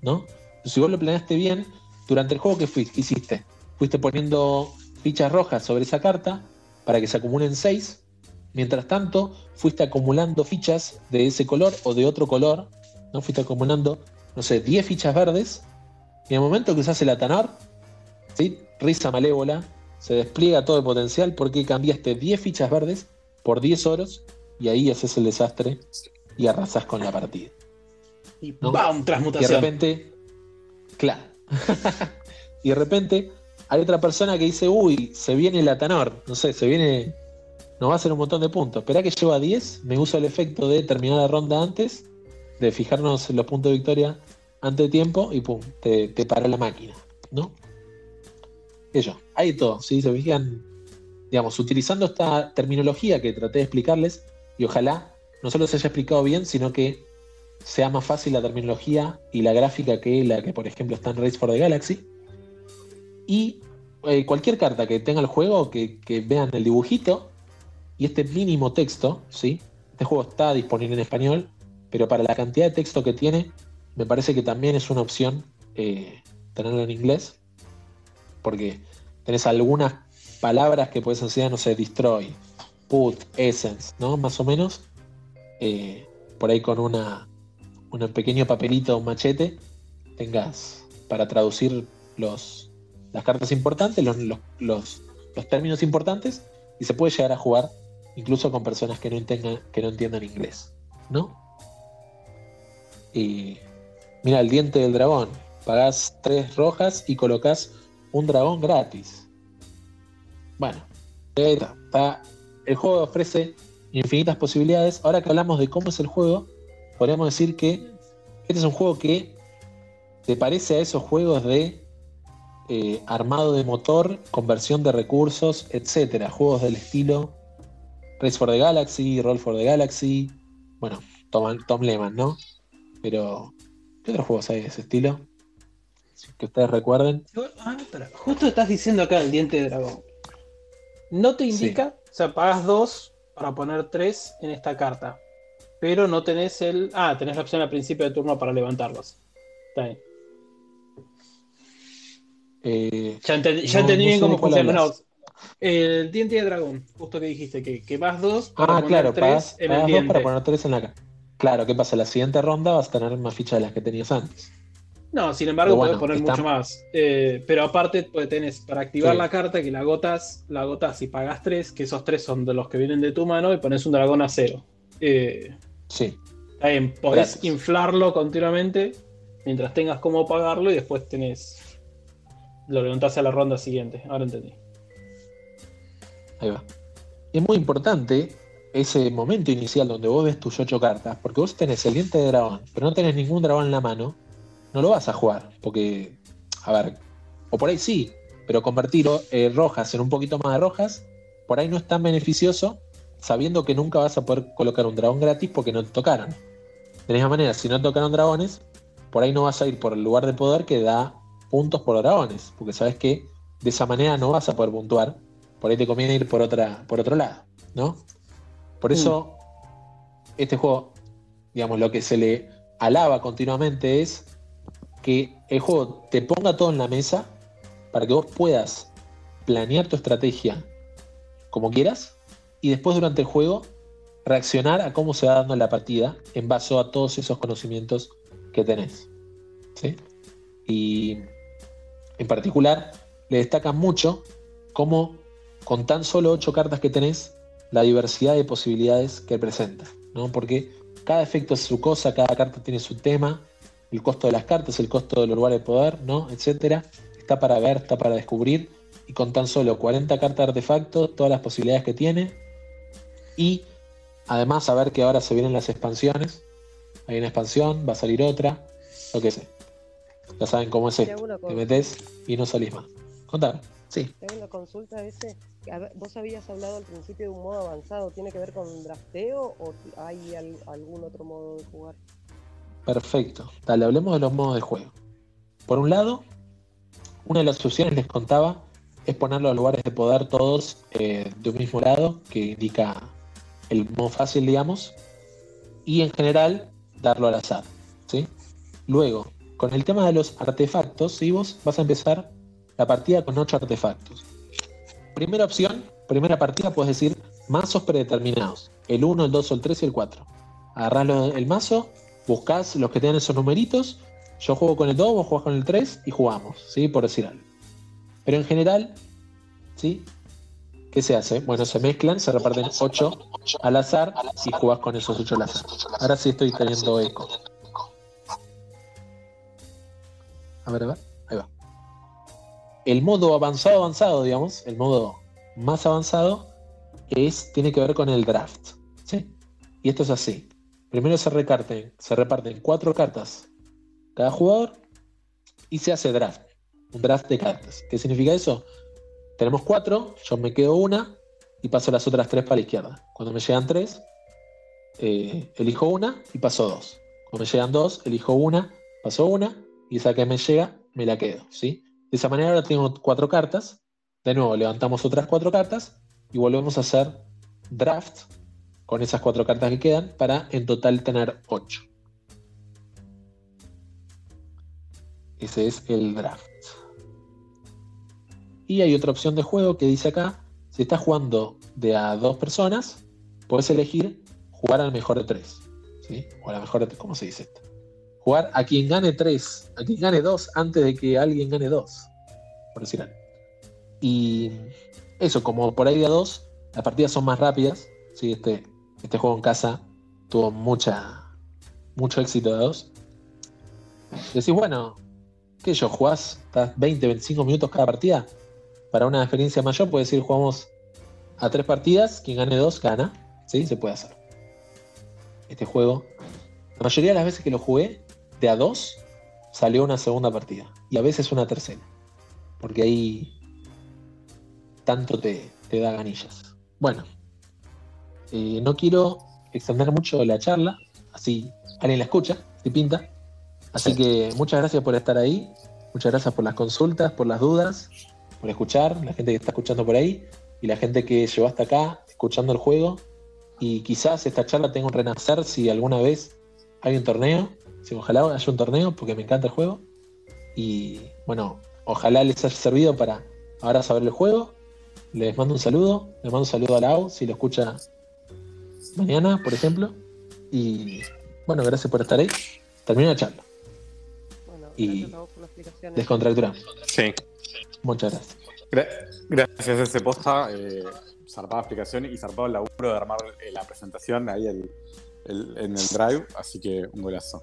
¿no? Si vos lo planeaste bien, durante el juego que fuiste, hiciste, fuiste poniendo fichas rojas sobre esa carta para que se acumulen 6. Mientras tanto, fuiste acumulando fichas de ese color o de otro color, ¿no? Fuiste acumulando, no sé, 10 fichas verdes. Y en el momento que usás el Atanor, ¿sí? Risa malévola, se despliega todo el potencial porque cambiaste 10 fichas verdes por 10 oros y ahí haces el desastre y arrasás con la partida. Y ¿no? ¡bam! Y de Transmutación. repente, claro. <laughs> y de repente hay otra persona que dice, uy, se viene el Atanor, no sé, se viene, nos va a hacer un montón de puntos. Esperá que lleva 10, me uso el efecto de terminar la ronda antes, de fijarnos los puntos de victoria antes de tiempo y pum, te, te paró la máquina, ¿no? Ello, hay todo, si se fijan, digamos, utilizando esta terminología que traté de explicarles, y ojalá no solo se haya explicado bien, sino que sea más fácil la terminología y la gráfica que la que, por ejemplo, está en Race for the Galaxy. Y eh, cualquier carta que tenga el juego, que, que vean el dibujito y este mínimo texto, ¿sí? Este juego está disponible en español, pero para la cantidad de texto que tiene, me parece que también es una opción eh, tenerlo en inglés, porque tenés algunas palabras que puedes enseñar, no sé, destroy, put, essence, ¿no? Más o menos. Eh, por ahí con una, un pequeño papelito, un machete, tengas para traducir los, las cartas importantes, los, los, términos importantes, y se puede llegar a jugar incluso con personas que no, entiendan, que no entiendan inglés, ¿no? Y mira, el diente del dragón, pagás tres rojas y colocas un dragón gratis. Bueno, está, el juego ofrece infinitas posibilidades. Ahora que hablamos de cómo es el juego, podríamos decir que este es un juego que te parece a esos juegos de eh, armado de motor, conversión de recursos, etcétera. Juegos del estilo Race for the Galaxy, Roll for the Galaxy. Bueno, Tom, Tom Lehman, ¿no? Pero, ¿qué otros juegos hay de ese estilo? Que ustedes recuerden. Ah, Justo estás diciendo acá el diente de dragón. No te indica, o sea, pagas dos para poner tres en esta carta. Pero no tenés el. Ah, tenés la opción al principio de turno para levantarlos. Está bien. Eh, ya, entendí bien cómo funciona. El diente de dragón, justo que dijiste, que, que vas dos para ah, poner claro, tres en el diente. para poner tres en la cara. Claro, ¿qué pasa? La siguiente ronda vas a tener más fichas de las que tenías antes. No, sin embargo, puedes poner mucho más. Eh, pero aparte, pues, tenés para activar la carta que la agotas, la agotas y pagas tres, que esos tres son de los que vienen de tu mano, y pones un dragón a cero. Eh, sí. Está bien, podés inflarlo continuamente mientras tengas cómo pagarlo y después tenés. Lo levantás a la ronda siguiente. Ahora entendí. Es muy importante ese momento inicial donde vos ves tus ocho cartas, porque vos tenés el diente de dragón, pero no tenés ningún dragón en la mano no lo vas a jugar. Porque, a ver, o por ahí sí, pero convertir eh, rojas en un poquito más de rojas, por ahí no es tan beneficioso, sabiendo que nunca vas a poder colocar un dragón gratis porque no te tocaron. De misma manera, si no tocaron dragones, por ahí no vas a ir por el lugar de poder que da puntos por dragones, porque sabes que de esa manera no vas a poder puntuar, por ahí te conviene ir por, otra, por otro lado, ¿no? Por eso, mm. este juego, digamos, lo que se le alaba continuamente es que el juego te ponga todo en la mesa para que vos puedas planear tu estrategia como quieras y después durante el juego reaccionar a cómo se va dando la partida en base a todos esos conocimientos que tenés. Y en particular le destaca mucho cómo con tan solo 8 cartas que tenés, la diversidad de posibilidades que presenta, ¿no? Porque cada efecto es su cosa, cada carta tiene su tema, el costo de las cartas, el costo del lugar de poder, ¿no? Etcétera. Está para ver, está para descubrir. Y con tan solo 40 cartas de artefacto, todas las posibilidades que tiene. Y además saber que ahora se vienen las expansiones. Hay una expansión, va a salir otra, lo que sé. Ya saben cómo es esto. Te metes y no salís más. Contame. Sí. Tengo una consulta ese. Vos habías hablado al principio de un modo avanzado. ¿Tiene que ver con drafteo o hay algún otro modo de jugar? Perfecto. Dale, hablemos de los modos de juego. Por un lado, una de las opciones les contaba es poner los lugares de poder todos eh, de un mismo lado, que indica el modo fácil, digamos, y en general darlo al azar. ¿sí? Luego, con el tema de los artefactos, si vos vas a empezar la partida con 8 artefactos. Primera opción, primera partida, puedes decir mazos predeterminados: el 1, el 2, el 3 y el 4. Agarrás el mazo buscás los que tienen esos numeritos, yo juego con el 2, vos jugás con el 3 y jugamos, ¿sí? Por decir algo. Pero en general, ¿sí? ¿Qué se hace? Bueno, se mezclan, se reparten 8 al azar y jugás con esos 8 al azar. Ahora sí estoy teniendo eco. A ver, a ver. El modo avanzado, avanzado, digamos, el modo más avanzado, es, tiene que ver con el draft. ¿sí? Y esto es así. Primero se reparten, se reparten cuatro cartas cada jugador y se hace draft. Un draft de cartas. ¿Qué significa eso? Tenemos cuatro, yo me quedo una y paso las otras tres para la izquierda. Cuando me llegan tres, eh, elijo una y paso dos. Cuando me llegan dos, elijo una, paso una, y esa que me llega, me la quedo. ¿sí? De esa manera ahora tengo cuatro cartas. De nuevo, levantamos otras cuatro cartas y volvemos a hacer draft con esas cuatro cartas que quedan para en total tener ocho. Ese es el draft. Y hay otra opción de juego que dice acá, si estás jugando de a dos personas, puedes elegir jugar al mejor de tres. ¿sí? O a la mejor de ¿Cómo se dice esto? Jugar a quien gane tres, a quien gane dos antes de que alguien gane dos. Por decir algo. Y eso, como por ahí a dos, las partidas son más rápidas. ¿sí? Este, este juego en casa tuvo mucha, mucho éxito a dos. Decís, bueno, ¿qué yo? ¿Jugás 20, 25 minutos cada partida? Para una experiencia mayor, puedes decir, jugamos a tres partidas, quien gane dos gana. ¿Sí? Se puede hacer este juego, la mayoría de las veces que lo jugué, de a dos, salió una segunda partida. Y a veces una tercera. Porque ahí tanto te, te da ganillas. Bueno, eh, no quiero extender mucho la charla, así alguien la escucha, si pinta. Así que muchas gracias por estar ahí, muchas gracias por las consultas, por las dudas, por escuchar, la gente que está escuchando por ahí y la gente que llegó hasta acá escuchando el juego y quizás esta charla tenga un renacer si alguna vez hay un torneo, si ojalá haya un torneo porque me encanta el juego y bueno, ojalá les haya servido para ahora saber el juego. Les mando un saludo, les mando un saludo a Lau si lo escucha mañana, por ejemplo. Y bueno, gracias por estar ahí. Termino la charla. Bueno, Y- gracias a vos por la explicación. Descontracturamos. Sí. Muchas gracias. Gra- gracias a ese posta, eh, zarpada explicación y zarpado el laburo de armar eh, la presentación ahí el- el- en el drive, así que un golazo.